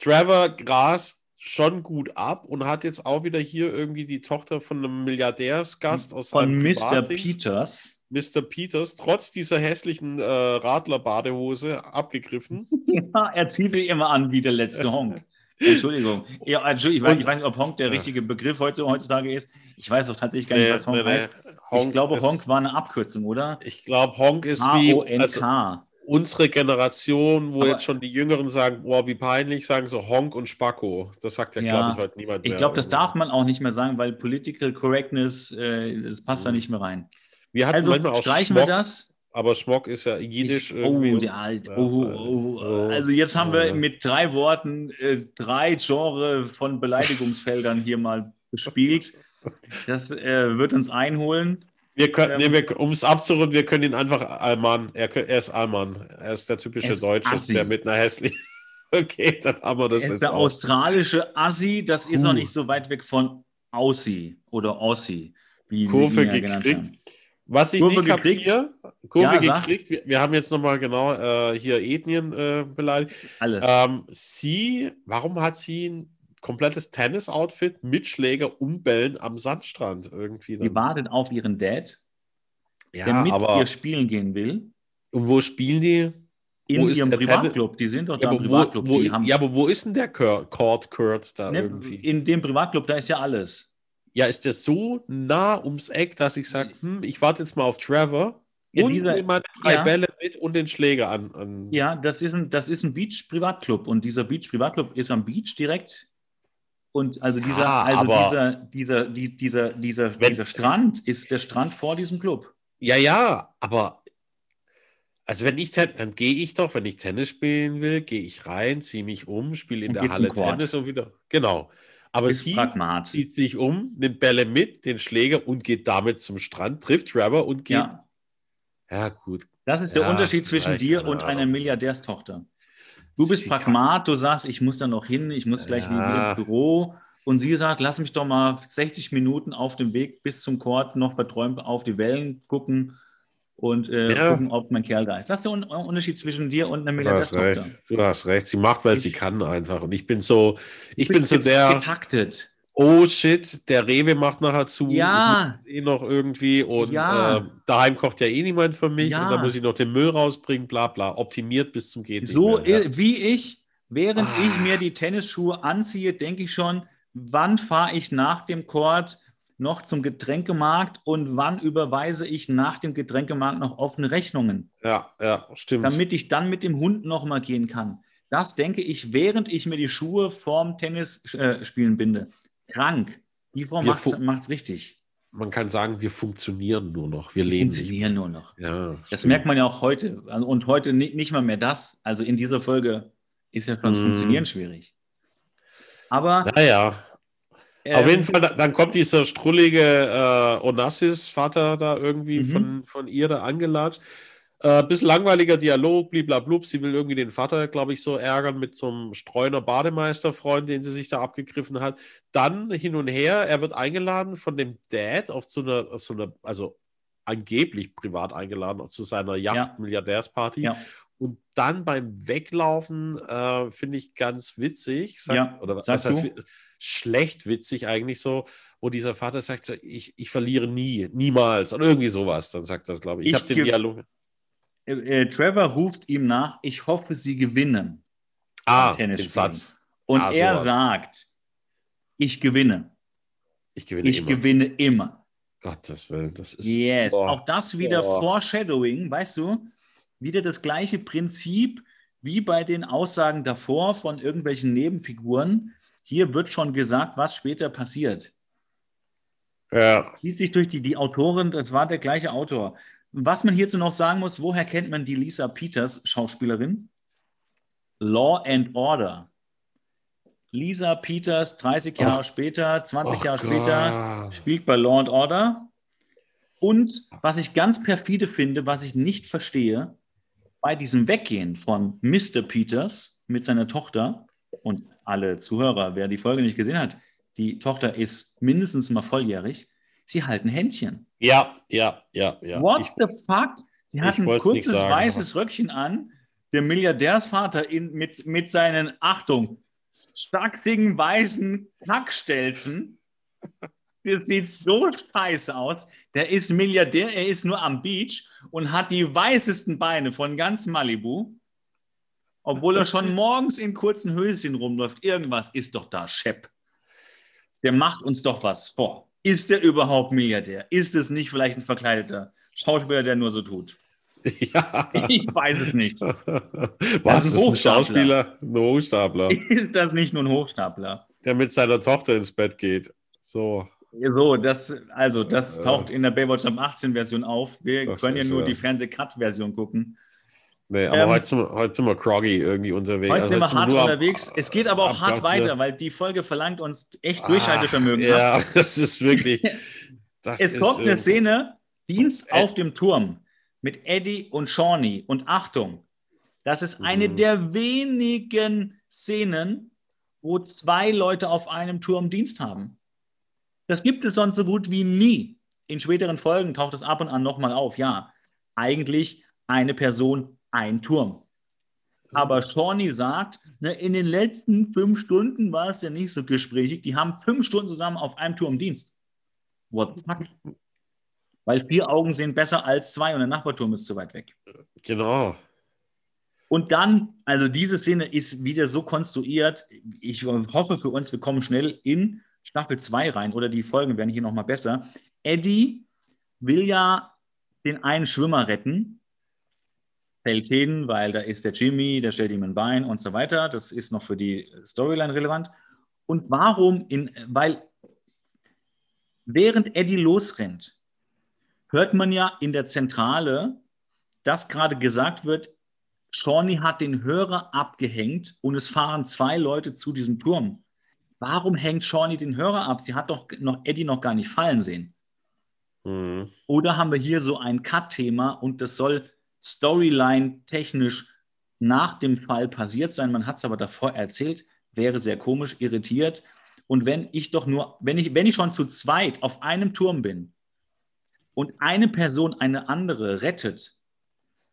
Trevor grast schon gut ab und hat jetzt auch wieder hier irgendwie die Tochter von einem Milliardärsgast aus Von Mr. Peters. Mr. Peters, trotz dieser hässlichen äh, Radler-Badehose abgegriffen. Ja, er zieht sich immer an wie der letzte Honk. Entschuldigung. Ja, Entschuldigung. Ich, weiß, ich weiß nicht, ob Honk der richtige Begriff heutzutage ist. Ich weiß auch tatsächlich gar nicht, was Honk nee, heißt. Honk ich glaube, Honk war eine Abkürzung, oder? Ich glaube, Honk ist wie also, unsere Generation, wo Aber jetzt schon die Jüngeren sagen, boah, wie peinlich, sagen so Honk und Spacko. Das sagt ja, ja glaube ich, heute niemand mehr. Ich glaube, das darf man auch nicht mehr sagen, weil Political Correctness, äh, das passt mhm. da nicht mehr rein. Wir hatten also manchmal auch streichen Schmock, wir das. Aber Schmock ist ja jiddisch ich, oh, irgendwie. Der alt, ja, oh, oh, oh, also jetzt haben wir mit drei Worten äh, drei Genre von Beleidigungsfeldern hier mal bespielt. Das äh, wird uns einholen. Wir können, ähm, nee, um es abzurunden, wir können ihn einfach Alman. Er, er ist Alman. Er ist der typische ist Deutsche, Assi. der mit einer hässlichen. okay, dann haben wir das er ist der auch. australische Assi, das ist uh. noch nicht so weit weg von Aussie oder Aussie, wie Kurve gekriegt. Was ich Kurve nicht kapiere, Kurve ja, gekriegt, wir, wir, haben jetzt nochmal genau äh, hier Ethnien äh, beleidigt. Alles. Ähm, sie, warum hat sie komplettes Tennis-Outfit mit Schläger und Bällen am Sandstrand irgendwie? Dann? Die wartet auf ihren Dad, ja, der mit aber, ihr spielen gehen will. Und wo spielen die? In wo ihrem Privatclub, die sind doch da ja, im Privatclub. Wo, wo, ja, aber wo ist denn der Court Kurt da ne, irgendwie? In dem Privatclub, da ist ja alles ja, ist der so nah ums Eck, dass ich sage, hm, ich warte jetzt mal auf Trevor ja, und dieser, nehme meine drei ja. Bälle mit und den Schläger an. an. Ja, das ist ein, das ist ein Beach-Privatclub und dieser Beach-Privatclub ist am Beach direkt. Und also dieser, ja, also dieser, dieser, die, dieser, dieser, wenn, dieser Strand ist der Strand vor diesem Club. Ja, ja, aber also wenn ich dann gehe ich doch, wenn ich Tennis spielen will, gehe ich rein, ziehe mich um, spiele in und der Halle Tennis und wieder. Genau. Aber ist sie Pragmat. zieht sich um, nimmt Bälle mit, den Schläger und geht damit zum Strand, trifft Trevor und geht. Ja, ja gut. Das ist der ja, Unterschied zwischen dir und einer Milliardärstochter. Du bist sie Pragmat, du sagst, ich muss da noch hin, ich muss gleich ja. ins Büro. Und sie sagt, lass mich doch mal 60 Minuten auf dem Weg bis zum Court noch verträumt auf die Wellen gucken und äh, ja. gucken, ob mein Kerl da ist. Das ist der Unterschied zwischen dir und einer Milliardärstochter. Du hast recht. Du hast recht. Sie macht, weil ich, sie kann einfach. Und ich bin so, ich bin so der. Getaktet. Oh shit, der Rewe macht nachher zu. Ja. eh noch irgendwie und ja. äh, daheim kocht ja eh niemand für mich ja. und dann muss ich noch den Müll rausbringen, bla bla. Optimiert bis zum geht So mehr, ja. wie ich, während ah. ich mir die Tennisschuhe anziehe, denke ich schon, wann fahre ich nach dem Court noch zum Getränkemarkt und wann überweise ich nach dem Getränkemarkt noch offene Rechnungen? Ja, ja, stimmt. Damit ich dann mit dem Hund nochmal gehen kann. Das denke ich, während ich mir die Schuhe vorm Tennisspielen äh, binde. Krank. Die Frau macht es richtig. Man kann sagen, wir funktionieren nur noch. Wir, wir leben funktionieren nur noch. Ja, das stimmt. merkt man ja auch heute. Also, und heute nicht, mal mehr das. Also in dieser Folge ist ja schon das mm. Funktionieren schwierig. Aber naja. Ähm, Auf jeden Fall, dann kommt dieser strullige äh, Onassis-Vater da irgendwie mhm. von, von ihr da angelatscht. Äh, bisschen langweiliger Dialog, bliblablub. Sie will irgendwie den Vater, glaube ich, so ärgern mit so einem Streuner Bademeisterfreund, den sie sich da abgegriffen hat. Dann hin und her, er wird eingeladen von dem Dad auf so einer, auf so einer also angeblich privat eingeladen zu seiner Yacht-Milliardärsparty. Ja. Und dann beim Weglaufen äh, finde ich ganz witzig. Sag, ja, oder was heißt du? schlecht witzig eigentlich so, wo dieser Vater sagt, so, ich, ich verliere nie, niemals oder irgendwie sowas. Dann sagt er, glaube ich. Ich, ich habe den Dialog. Äh, äh, Trevor ruft ihm nach, ich hoffe, sie gewinnen. Ah, den Satz. Und ah, er sagt, ich gewinne. Ich gewinne ich immer. gewinne immer. Gottes Willen, das ist. Yes, boah, auch das wieder boah. Foreshadowing, weißt du? Wieder das gleiche Prinzip wie bei den Aussagen davor von irgendwelchen Nebenfiguren. Hier wird schon gesagt, was später passiert. Ja. Zieht sich durch die, die Autorin, das war der gleiche Autor. Was man hierzu noch sagen muss, woher kennt man die Lisa Peters, Schauspielerin? Law and Order. Lisa Peters, 30 Jahre oh. später, 20 oh Jahre Gott. später, spielt bei Law and Order. Und was ich ganz perfide finde, was ich nicht verstehe, bei diesem Weggehen von Mr. Peters mit seiner Tochter, und alle Zuhörer, wer die Folge nicht gesehen hat, die Tochter ist mindestens mal volljährig. Sie halten Händchen. Ja, ja, ja, ja. What Ich, the fuck? Sie hat ich ein kurzes sagen, weißes Röckchen an. Der Milliardärsvater in, mit, mit seinen, Achtung, stachsigen weißen Kackstelzen. Das sieht so scheiße aus. Der ist Milliardär, er ist nur am Beach und hat die weißesten Beine von ganz Malibu. Obwohl er schon morgens in kurzen Höschen rumläuft. Irgendwas ist doch da, Shep. Der macht uns doch was vor. Ist der überhaupt Milliardär? Ist es nicht vielleicht ein verkleideter Schauspieler, der nur so tut? ja. Ich weiß es nicht. Was ein ist ein Hochstapler. Schauspieler? Ein Hochstapler, Ist das nicht nur ein Hochstapler? der mit seiner Tochter ins Bett geht. So. So, das, also, das taucht in der Baywatch ab 18 Version auf. Wir Das können ja nur die Fernseh-Cut-Version gucken. Nee, aber Ähm, heute, sind wir, heute sind wir groggy irgendwie unterwegs. Heute Also sind wir hart unterwegs. Es geht aber auch hart weiter, weil die Folge verlangt uns echt Durchhaltevermögen. Ach, ab. Ja, das ist wirklich. Das Es ist kommt eine Szene, Dienst Ed- auf dem Turm mit Eddie und Shawnee. Und Achtung, das ist eine Mhm. der wenigen Szenen, wo zwei Leute auf einem Turm Dienst haben. Das gibt es sonst so gut wie nie. In späteren Folgen taucht es ab und an nochmal auf. Ja, eigentlich eine Person, ein Turm. Aber Shawnee sagt, ne, in den letzten fünf Stunden war es ja nicht so gesprächig. Die haben fünf Stunden zusammen auf einem Turm Dienst. What the fuck? Weil vier Augen sehen besser als zwei und der Nachbarturm ist zu weit weg. Genau. Und dann, also diese Szene ist wieder so konstruiert. Ich hoffe für uns, wir kommen schnell in Staffel 2 rein oder die Folgen werden hier nochmal besser. Eddie will ja den einen Schwimmer retten, fällt hin, weil da ist der Jimmy, der stellt ihm ein Bein und so weiter. Das ist noch für die Storyline relevant. Und warum? In, weil während Eddie losrennt, hört man ja in der Zentrale, dass gerade gesagt wird, Shawnee hat den Hörer abgehängt und es fahren zwei Leute zu diesem Turm. Warum hängt Shawnee den Hörer ab? Sie hat doch noch Eddie noch gar nicht fallen sehen. Mhm. Oder haben wir hier so ein Cut-Thema und das soll Storyline-technisch nach dem Fall passiert sein. Man hat es aber davor erzählt, wäre sehr komisch, irritiert. Und wenn ich doch nur, wenn ich, wenn ich schon zu zweit auf einem Turm bin und eine Person eine andere rettet,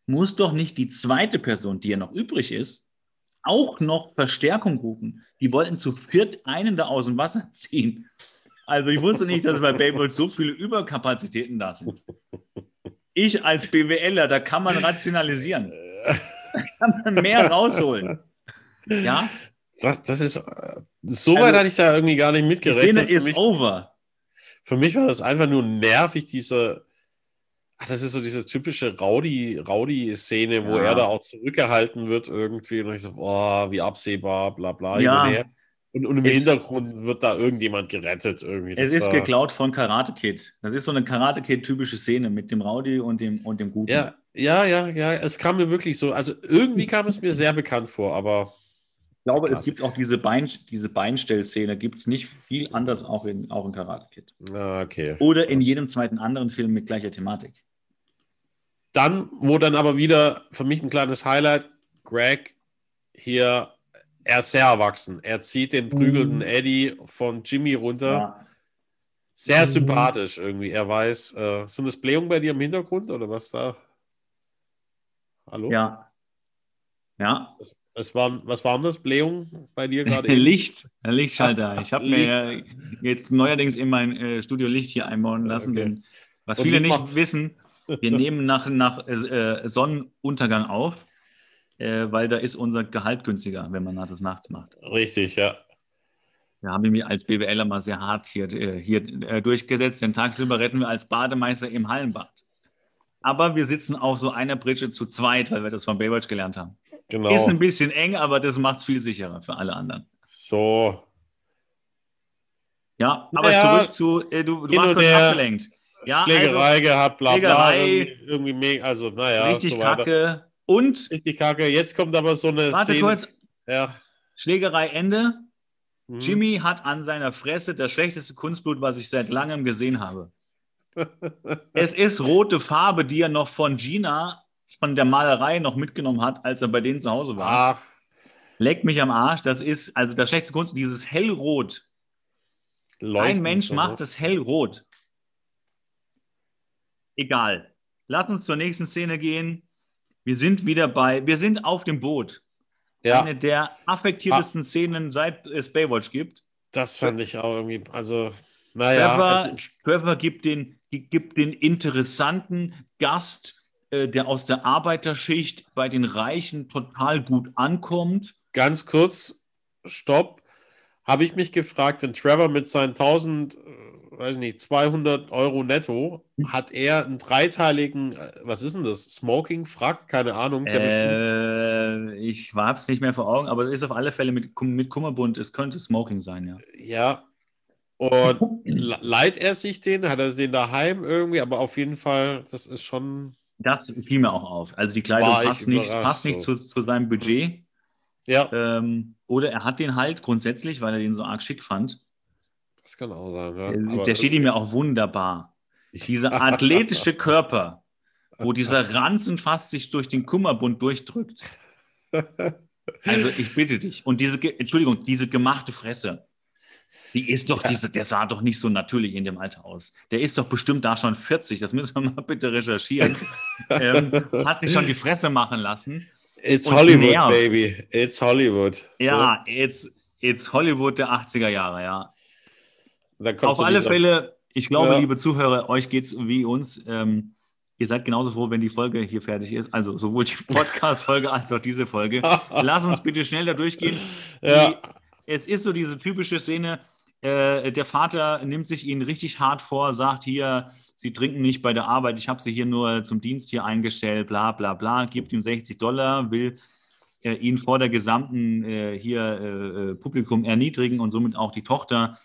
muss doch nicht die zweite Person, die ja noch übrig ist, auch noch Verstärkung rufen. Die wollten zu viert einen da aus dem Wasser ziehen. Also ich wusste nicht, dass bei Baywatch so viele Überkapazitäten da sind. Ich als BWLer, da kann man rationalisieren. Da kann man mehr rausholen. Ja, Das, das ist. So weit Also, hatte ich da irgendwie gar nicht die mitgerechnet. Szene Für ist over. für mich war das einfach nur nervig, diese. Ach, das ist so diese typische Rowdy- Rowdy-Szene, wo Ja. er da auch zurückgehalten wird irgendwie. Und ich so, boah, wie absehbar, bla bla. Ja. Und. Und, im Es- Hintergrund wird da irgendjemand gerettet irgendwie. Es ist war- geklaut von Karate Kid. Das ist so eine Karate Kid-typische Szene mit dem Rowdy und dem, und dem Guten. Ja, ja, ja, ja. Es kam mir wirklich so. Also irgendwie kam es mir sehr bekannt vor, aber. Ich glaube, es Klasse. gibt auch diese, Bein, diese Beinstellszene, gibt es nicht viel anders auch in, auch in Karate Kid. Ah, okay. Oder in jedem zweiten anderen Film mit gleicher Thematik. Dann, wo dann aber wieder für mich ein kleines Highlight, Greg hier, er ist sehr erwachsen. Er zieht den prügelnden Mhm. Eddie von Jimmy runter. Ja. Sehr Mhm. sympathisch irgendwie. Er weiß, äh, sind das Blähungen bei dir im Hintergrund oder was da? Hallo? Ja. Ja. Was waren, was waren das? Blähungen bei dir gerade? Licht, Lichtschalter. Ich habe mir jetzt neuerdings in mein äh, Studio Licht hier einbauen lassen, Okay. denn was Und viele nicht macht's- wissen, wir nehmen nach, nach äh, Sonnenuntergang auf, äh, weil da ist unser Gehalt günstiger, wenn man das nachts macht. Richtig, ja. Da haben wir als BWLer mal sehr hart hier, äh, hier äh, durchgesetzt, denn tagsüber retten wir als Bademeister im Hallenbad. Aber wir sitzen auf so einer Britsche zu zweit, weil wir das von Baywatch gelernt haben. Genau. Ist ein bisschen eng, aber das macht es viel sicherer für alle anderen. So. Ja, aber Ja, zurück zu, äh, du, du warst kurz abgelenkt. Ja, Schlägerei gehabt, bla bla. Schlägerei. Irgendwie, mega, also naja. also richtig so kacke. Und, Richtig kacke. Jetzt kommt aber so eine warte Szene. kurz, Ja. Schlägerei Ende. Mhm. Jimmy hat an seiner Fresse das schlechteste Kunstblut, was ich seit langem gesehen habe. Es ist rote Farbe, die er noch von Gina, von der Malerei noch mitgenommen hat, als er bei denen zu Hause war. Ach, Leck mich am Arsch. Das ist also das schlechteste Kunst, dieses hellrot. Leuchten Ein Mensch so, macht es hellrot. Egal. Lass uns zur nächsten Szene gehen. Wir sind wieder bei, wir sind auf dem Boot. Ja. Eine der affektiertesten ah. Szenen, seit es Baywatch gibt. Das fand ich auch irgendwie, also, naja. Trevor, Trevor gibt, den, gibt den interessanten Gast, äh, der aus der Arbeiterschicht bei den Reichen total gut ankommt. Ganz kurz, stopp. Habe ich mich gefragt, wenn Trevor mit seinen 1000 weiß nicht, 200 Euro netto, hat er einen dreiteiligen, äh, was ist denn das? Smoking, Frack, keine Ahnung. Äh, ich habe es nicht mehr vor Augen, aber es ist auf alle Fälle mit, mit Kummerbund, es könnte Smoking sein, ja. Ja. Und leiht er sich den? Hat er den daheim irgendwie? Aber auf jeden Fall, das ist schon. Das fiel mir auch auf. Also die Kleidung passt nicht, passt nicht so. zu, zu, seinem Budget. Ja. Ähm, oder er hat den halt grundsätzlich, weil er den so arg schick fand. Das kann auch sein, ja. Der, der steht ihm ja auch wunderbar. Dieser athletische Körper, wo dieser Ranzen fast sich durch den Kummerbund durchdrückt. Also ich bitte dich. Und diese, Entschuldigung, diese gemachte Fresse, die ist doch, diese, der sah doch nicht so natürlich in dem Alter aus. Der ist doch bestimmt da schon 40, das müssen wir mal bitte recherchieren. ähm, hat sich schon die Fresse machen lassen. It's Hollywood, nervt. baby. It's Hollywood. Ja, it's, it's Hollywood der 80er Jahre, ja. Auf alle Fälle, ich glaube, ja. liebe Zuhörer, euch geht es wie uns. Ähm, ihr seid genauso froh, wenn die Folge hier fertig ist. Also sowohl die Podcast-Folge als auch diese Folge. Lass uns bitte schnell da durchgehen. Ja. Die, es ist so diese typische Szene, äh, der Vater nimmt sich ihn richtig hart vor, sagt hier, Sie trinken nicht bei der Arbeit, ich habe Sie hier nur zum Dienst hier eingestellt, bla bla bla, gibt ihm 60 Dollar, will äh, ihn vor der gesamten äh, hier äh, äh, Publikum erniedrigen und somit auch die Tochter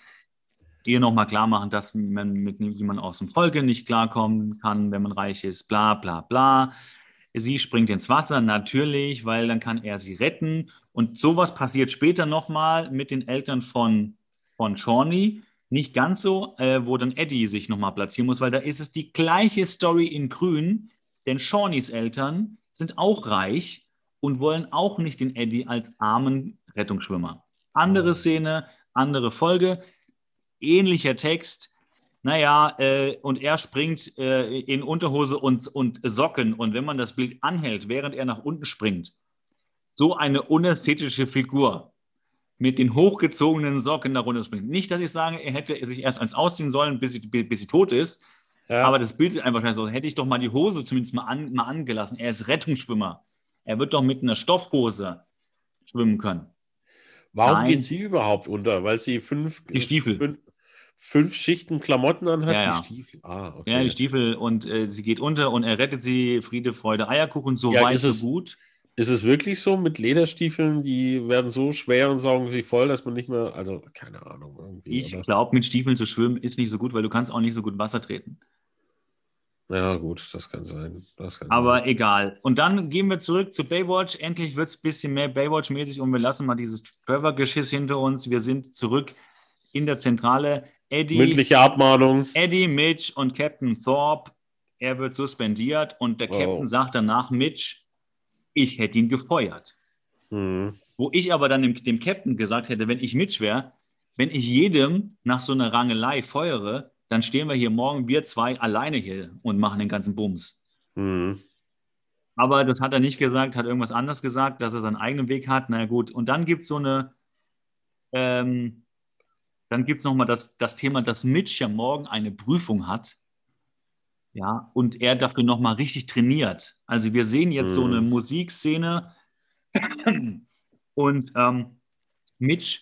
ihr nochmal klar machen, dass man mit jemandem aus dem Volke nicht klarkommen kann, wenn man reich ist, bla bla bla. Sie springt ins Wasser, natürlich, weil dann kann er sie retten. Und sowas passiert später nochmal mit den Eltern von, von Shawnee. Nicht ganz so, äh, wo dann Eddie sich nochmal platzieren muss, weil da ist es die gleiche Story in Grün, denn Shawnees Eltern sind auch reich und wollen auch nicht den Eddie als armen Rettungsschwimmer. Andere Szene, andere Folge ähnlicher Text. Naja, äh, und er springt äh, in Unterhose und, und Socken. Und wenn man das Bild anhält, während er nach unten springt, so eine unästhetische Figur mit den hochgezogenen Socken da runter springt. Nicht, dass ich sage, er hätte sich erst eins ausziehen sollen, bis sie, bis sie tot ist. Ja. Aber das Bild sieht einfach wahrscheinlich so, hätte ich doch mal die Hose zumindest mal, an, mal angelassen. Er ist Rettungsschwimmer. Er wird doch mit einer Stoffhose schwimmen können. Warum Nein. geht sie überhaupt unter? Weil sie fünf, die Stiefel. Fünf, fünf Schichten Klamotten anhat, ja, die Stiefel. Ah, okay. Ja, die Stiefel und äh, sie geht unter und er rettet sie, Friede, Freude, Eierkuchen, so ja, weit, so gut. Ist es wirklich so mit Lederstiefeln, die werden so schwer und saugen sich voll, dass man nicht mehr, also keine Ahnung. Ich glaube, mit Stiefeln zu schwimmen ist nicht so gut, weil du kannst auch nicht so gut Wasser treten. Ja, gut, das kann sein. Das kann Aber sein. egal. Und dann gehen wir zurück zu Baywatch. Endlich wird es ein bisschen mehr Baywatch-mäßig und wir lassen mal dieses Trevor-Geschiss hinter uns. Wir sind zurück in der Zentrale. Eddie, Mündliche Abmahnung. Eddie, Mitch und Captain Thorpe. Er wird suspendiert und der Captain oh. sagt danach, Mitch, ich hätte ihn gefeuert. Mhm. Wo ich aber dann dem, dem Captain gesagt hätte, wenn ich Mitch wäre, wenn ich jedem nach so einer Rangelei feuere, dann stehen wir hier morgen, wir zwei alleine hier und machen den ganzen Bums. Mhm. Aber das hat er nicht gesagt, hat irgendwas anderes gesagt, dass er seinen eigenen Weg hat. Na gut, und dann gibt es so eine, ähm, dann gibt es nochmal das, das Thema, dass Mitch ja morgen eine Prüfung hat. Ja, und er dafür nochmal richtig trainiert. Also wir sehen jetzt mhm. so eine mhm. Musikszene und ähm, Mitch,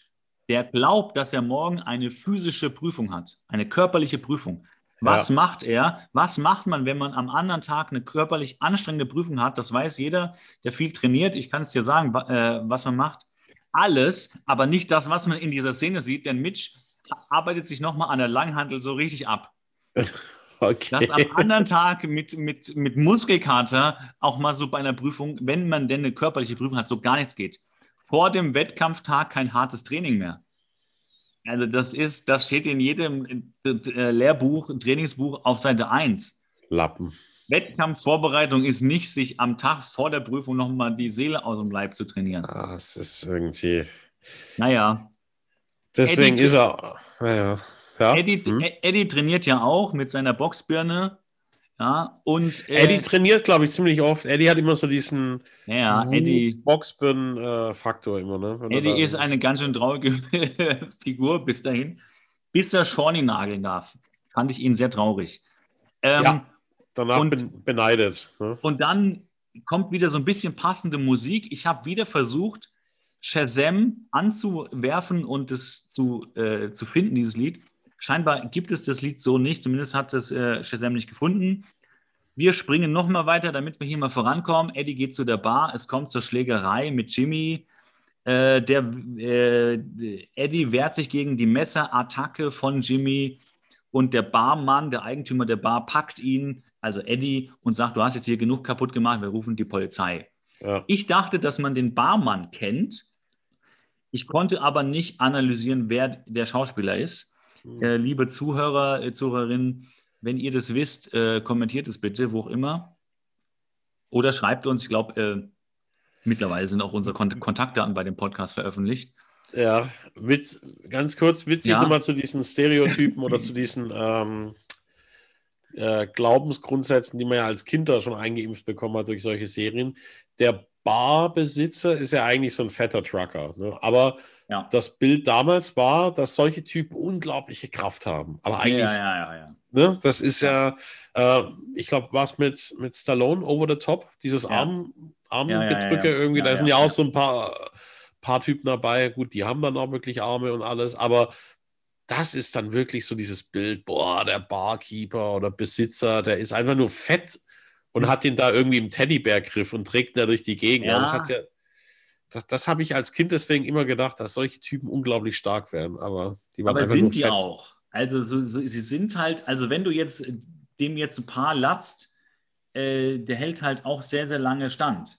der glaubt, dass er morgen eine physische Prüfung hat, eine körperliche Prüfung. Was ja. macht er? Was macht man, wenn man am anderen Tag eine körperlich anstrengende Prüfung hat? Das weiß jeder, der viel trainiert. Ich kann es dir sagen, äh, was man macht alles, aber nicht das, was man in dieser Szene sieht, denn Mitch arbeitet sich nochmal an der Langhandel so richtig ab. Okay. Dass am anderen Tag mit, mit, mit Muskelkater auch mal so bei einer Prüfung, wenn man denn eine körperliche Prüfung hat, so gar nichts geht. Vor dem Wettkampftag kein hartes Training mehr. Also das ist, das steht in jedem äh, Lehrbuch, Trainingsbuch auf Seite 1. Lappen. Wettkampfvorbereitung ist nicht, sich am Tag vor der Prüfung nochmal die Seele aus dem Leib zu trainieren. Ah, es ist irgendwie. Naja. Deswegen Eddie, ist er. Naja. Ja. Eddie, hm? Eddie trainiert ja auch mit seiner Boxbirne. Ja, und, äh, Eddie trainiert, glaube ich, ziemlich oft. Eddie hat immer so diesen ja, Eddie, Boxbirn-Faktor immer. Ne? Eddie ist eine ganz schön traurige Figur bis dahin, bis er Shawnee nageln darf. Fand ich ihn sehr traurig. Ähm, ja, danach und, beneidet. Ne? Und dann kommt wieder so ein bisschen passende Musik. Ich habe wieder versucht, Shazam anzuwerfen und es zu, äh, zu finden, dieses Lied. Scheinbar gibt es das Lied so nicht, zumindest hat es äh, Shazam nicht gefunden. Wir springen nochmal weiter, damit wir hier mal vorankommen. Eddie geht zu der Bar, es kommt zur Schlägerei mit Jimmy. Äh, der, äh, Eddie wehrt sich gegen die Messerattacke von Jimmy und der Barmann, der Eigentümer der Bar, packt ihn, also Eddie, und sagt, du hast jetzt hier genug kaputt gemacht, wir rufen die Polizei. Ja. Ich dachte, dass man den Barmann kennt. Ich konnte aber nicht analysieren, wer der Schauspieler ist. Äh, liebe Zuhörer, äh, Zuhörerinnen, wenn ihr das wisst, äh, kommentiert es bitte, wo auch immer. Oder schreibt uns, ich glaube, äh, mittlerweile sind auch unsere Kont Kontaktdaten bei dem Podcast veröffentlicht. Ja, Witz, ganz kurz, witzig ja. nochmal zu diesen Stereotypen oder zu diesen ähm, äh, Glaubensgrundsätzen, die man ja als Kind da schon eingeimpft bekommen hat durch solche Serien. Der Barbesitzer ist ja eigentlich so ein fetter Trucker. Ne? Aber ja. das Bild damals war, dass solche Typen unglaubliche Kraft haben. Aber eigentlich, ja, ja, ja, ne? das ist ja, äh, ich glaube, was mit, mit Stallone over the top, dieses Arm, Armgedrücke irgendwie, da sind ja, auch so ein paar, paar Typen dabei. Gut, die haben dann auch wirklich Arme und alles, aber das ist dann wirklich so dieses Bild, boah, der Barkeeper oder Besitzer, der ist einfach nur fett und mhm. hat ihn da irgendwie im Teddybärgriff und trägt da durch die Gegend. Ja. Das hat ja, das, das habe ich als Kind deswegen immer gedacht, dass solche Typen unglaublich stark wären. Aber die waren aber sind die fett. auch. Also so, so, sie sind halt, also wenn du jetzt dem jetzt ein paar latzt, äh, der hält halt auch sehr, sehr lange stand.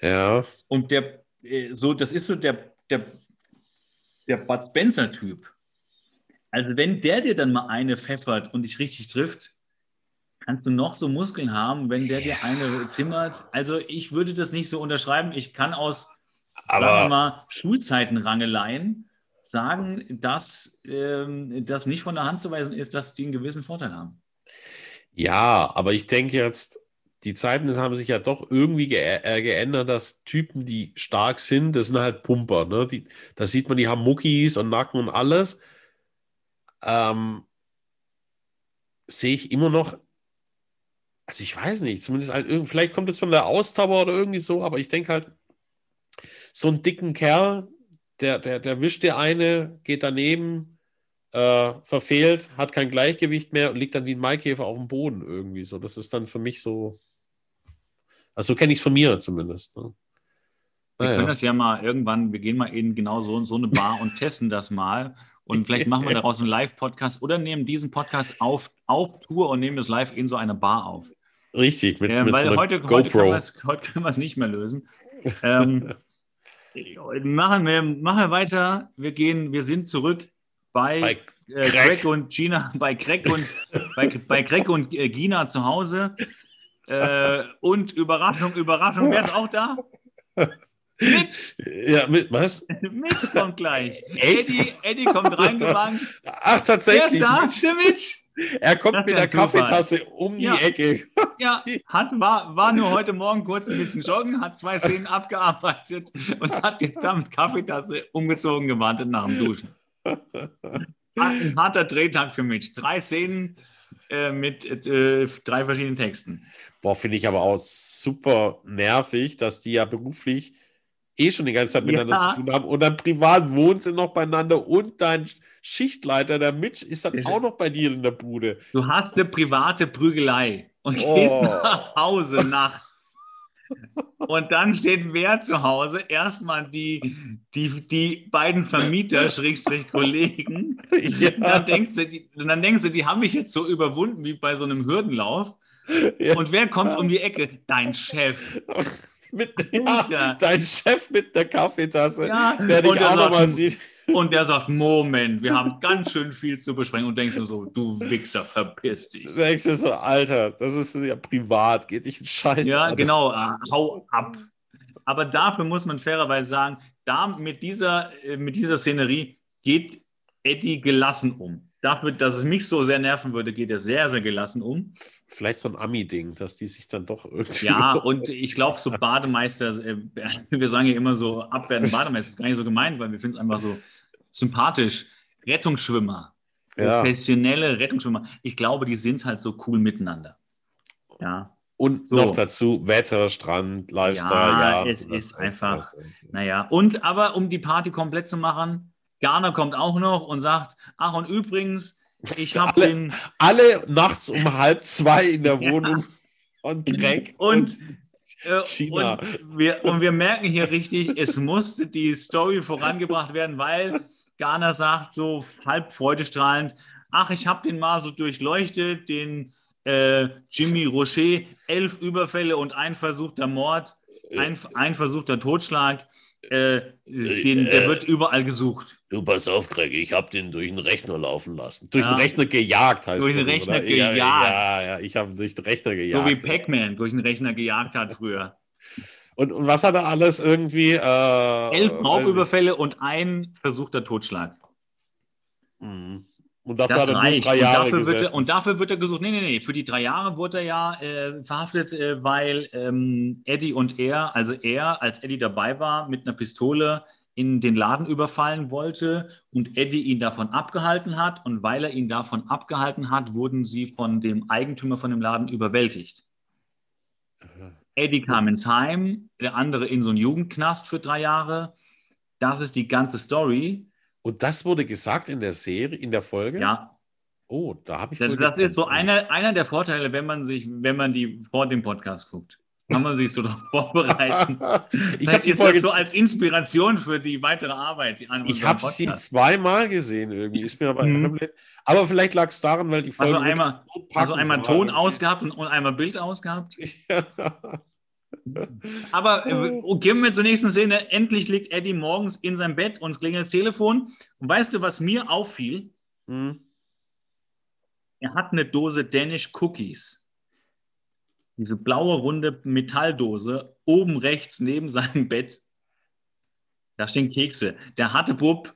Ja. Und der, äh, so, das ist so der, der, der Bud Spencer-Typ. Also wenn der dir dann mal eine pfeffert und dich richtig trifft, kannst du noch so Muskeln haben, wenn der dir eine zimmert? Also ich würde das nicht so unterschreiben. Ich kann aus Aber sagen wir mal, Schulzeitenrangeleien sagen, dass ähm, das nicht von der Hand zu weisen ist, dass die einen gewissen Vorteil haben. Ja, aber ich denke jetzt, die Zeiten haben sich ja doch irgendwie ge äh, geändert, dass Typen, die stark sind, das sind halt Pumper. Ne? Die, da sieht man, die haben Muckis und Nacken und alles. Ähm, sehe ich immer noch also ich weiß nicht, zumindest halt, vielleicht kommt es von der Ausdauer oder irgendwie so, aber ich denke halt, so einen dicken Kerl, der, der, der wischt dir eine, geht daneben, äh, verfehlt, hat kein Gleichgewicht mehr und liegt dann wie ein Maikäfer auf dem Boden irgendwie so. Das ist dann für mich so, also so kenne ich es von mir zumindest. Ne? Wir naja. können das ja mal irgendwann, wir gehen mal in genau so, so eine Bar und testen das mal. Und vielleicht machen wir daraus einen Live-Podcast oder nehmen diesen Podcast auf, auf Tour und nehmen das live in so einer Bar auf. Richtig, mit, ja, mit so heute, GoPro. Heute können wir es nicht mehr lösen. ähm, machen, wir, machen wir weiter. Wir gehen, wir sind zurück bei, bei äh, Greg und Gina, bei Greg und, bei, bei Greg und äh, Gina zu Hause. Äh, und Überraschung, Überraschung, wer ist auch da? Mitch! Ja, mit was? Mitch kommt gleich. Echt? Eddie, Eddie kommt reingewankt. Ach, tatsächlich. Wer ist da? Der Mitch! Er kommt mit der Kaffeetasse um ja. die Ecke. Ja, hat, war, war nur heute Morgen kurz ein bisschen joggen, hat zwei Szenen abgearbeitet und hat jetzt mit Kaffeetasse umgezogen gewartet nach dem Duschen. Ein harter Drehtag für mich. Drei Szenen äh, mit äh, drei verschiedenen Texten. Boah, finde ich aber auch super nervig, dass die ja beruflich eh schon die ganze Zeit miteinander ja. zu tun haben und dann privat wohnen sie noch beieinander und dein Schichtleiter, der Mitch, ist dann auch noch bei dir in der Bude. Du hast eine private Prügelei und oh. gehst nach Hause nachts. Und dann steht wer zu Hause? Erstmal die, die, die beiden Vermieter, Schrägstrich Kollegen. Ja. Dann, denkst du, die, dann denkst du, die haben mich jetzt so überwunden wie bei so einem Hürdenlauf. Ja. Und wer kommt um die Ecke? Dein Chef. Mit, ja, dein Chef mit der Kaffeetasse, ja, der dich auch nochmal sieht. Und der sagt, Moment, wir haben ganz schön viel zu besprechen. Und denkst du so, du Wichser, verpiss dich. Du denkst du so, Alter, das ist ja privat, geht dich ein Scheiß Ja, an. genau, äh, hau ab. Aber dafür muss man fairerweise sagen, da mit dieser, äh, mit dieser Szenerie geht Eddie gelassen um dafür, dass es mich so sehr nerven würde, geht er sehr, sehr gelassen um. Vielleicht so ein Ami-Ding, dass die sich dann doch irgendwie. Ja, und ich glaube, so Bademeister, äh, wir sagen ja immer so abwerten Bademeister, ist gar nicht so gemeint, weil wir finden es einfach so sympathisch. Rettungsschwimmer, ja. professionelle Rettungsschwimmer. Ich glaube, die sind halt so cool miteinander. Ja. Und so. noch dazu Wetter, Strand, Lifestyle. Ja, ja es ist einfach, naja. Und aber um die Party komplett zu machen, Garner kommt auch noch und sagt, ach und übrigens, ich habe den... Alle nachts um halb zwei in der Wohnung von Greg und, und äh, China. Und wir, und wir merken hier richtig, es musste die Story vorangebracht werden, weil Garner sagt so halb freudestrahlend, ach, ich habe den mal so durchleuchtet, den äh, Jimmy Rocher, elf Überfälle und ein versuchter Mord, ein, ein versuchter Totschlag. Äh, den, der äh, wird überall gesucht. Du pass auf, Greg, ich habe den durch den Rechner laufen lassen. Durch ja. den Rechner gejagt heißt Durch den Rechner oder? gejagt. Ja, ja, ich habe durch den Rechner gejagt. So wie Pac-Man durch den Rechner gejagt hat früher. Und, und was hat er alles irgendwie? Äh, Elf Raubüberfälle und ein versuchter Totschlag. Mhm. Und dafür das hat er reicht. nur drei Jahre und dafür, er, und dafür wird er gesucht. Nee, nee, nee. Für die drei Jahre wurde er ja äh, verhaftet, äh, weil ähm, Eddie und er, also er, als Eddie dabei war, mit einer Pistole in den Laden überfallen wollte und Eddie ihn davon abgehalten hat. Und weil er ihn davon abgehalten hat, wurden sie von dem Eigentümer von dem Laden überwältigt. Eddie kam ins Heim, der andere in so einen Jugendknast für drei Jahre. Das ist die ganze Story. Und das wurde gesagt in der Serie, in der Folge? Ja. Oh, da habe ich. Das, das ist so einer, einer der Vorteile, wenn man sich, wenn man die vor dem Podcast guckt. Kann man sich so darauf vorbereiten. ich habe die Folge so als Inspiration für die weitere Arbeit. ich habe sie zweimal gesehen irgendwie. Ist mir aber, mhm. aber vielleicht lag es daran, weil die Folge. Also einmal, so also einmal Ton ausgehabt und, und, einmal Bild ausgehabt. Ja. Aber äh, gehen wir zur nächsten Szene. Endlich liegt Eddie morgens in seinem Bett und es klingelt das Telefon. Und weißt du, was mir auffiel? Hm. Er hat eine Dose Danish Cookies. Diese blaue, runde Metalldose oben rechts neben seinem Bett. Da stehen Kekse. Der hatte Bub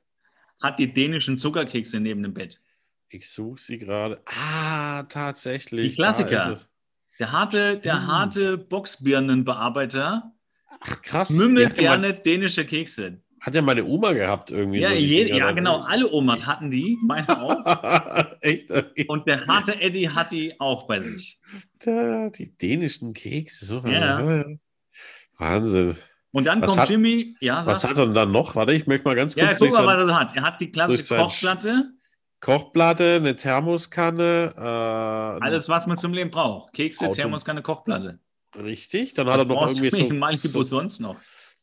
hat die dänischen Zuckerkekse neben dem Bett. Ich suche sie gerade. Ah, tatsächlich. Die Klassiker. Der harte, der harte Boxbirnenbearbeiter Ach, krass. mümmelt gerne dänische Kekse. Hat ja meine Oma gehabt irgendwie. Ja, so je, ja genau. Alle Omas hatten die, meine auch. Echt? Und der harte Eddie hat die auch bei sich. Da, die dänischen Kekse. So ja. Wahnsinn. Und dann was kommt hat, Jimmy. Ja, was hat er denn dann noch? Warte, ich möchte mal ganz kurz. Ja, guck mal, was er hat. Er hat die klassische Kochplatte. Kochplatte, eine Thermoskanne. Äh, Alles, was man zum Leben braucht. Kekse, Auto. Thermoskanne, Kochplatte. Richtig, dann was hat er noch irgendwie so, so sonst noch.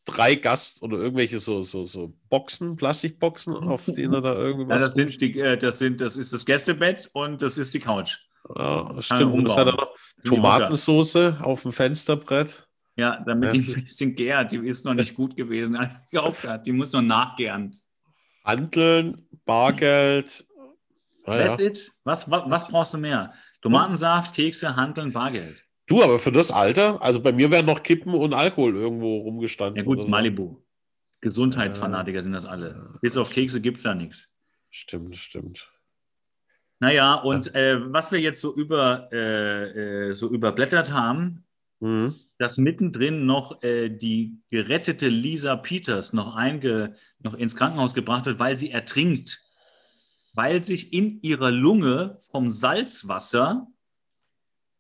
Drei Gast- oder irgendwelche so, so, so Boxen, Plastikboxen, auf denen er da irgendwie was. Ja, das, sind die, äh, das, sind, das ist das Gästebett und das ist die Couch. Ja, stimmt. Und das hat er noch Tomatensauce auf dem Fensterbrett. Ja, damit ja. die ein bisschen gärt. Die ist noch nicht gut gewesen, hat. Die muss noch nachgären. Handeln, Bargeld, Ah, That's it. Was, was, was, brauchst du mehr? Tomatensaft, Kekse, Handeln, Bargeld. Du, aber für das Alter, also bei mir wären noch Kippen und Alkohol irgendwo rumgestanden. Ja gut, so. Malibu. Gesundheitsfanatiker äh, sind das alle. Bis auf Kekse gibt es da nichts. Stimmt, stimmt. Naja, und äh, was wir jetzt so, über, äh, äh, so überblättert haben, mhm. dass mittendrin noch äh, die gerettete Lisa Peters noch, einge, noch ins Krankenhaus gebracht wird, weil sie ertrinkt weil sich in ihrer Lunge vom Salzwasser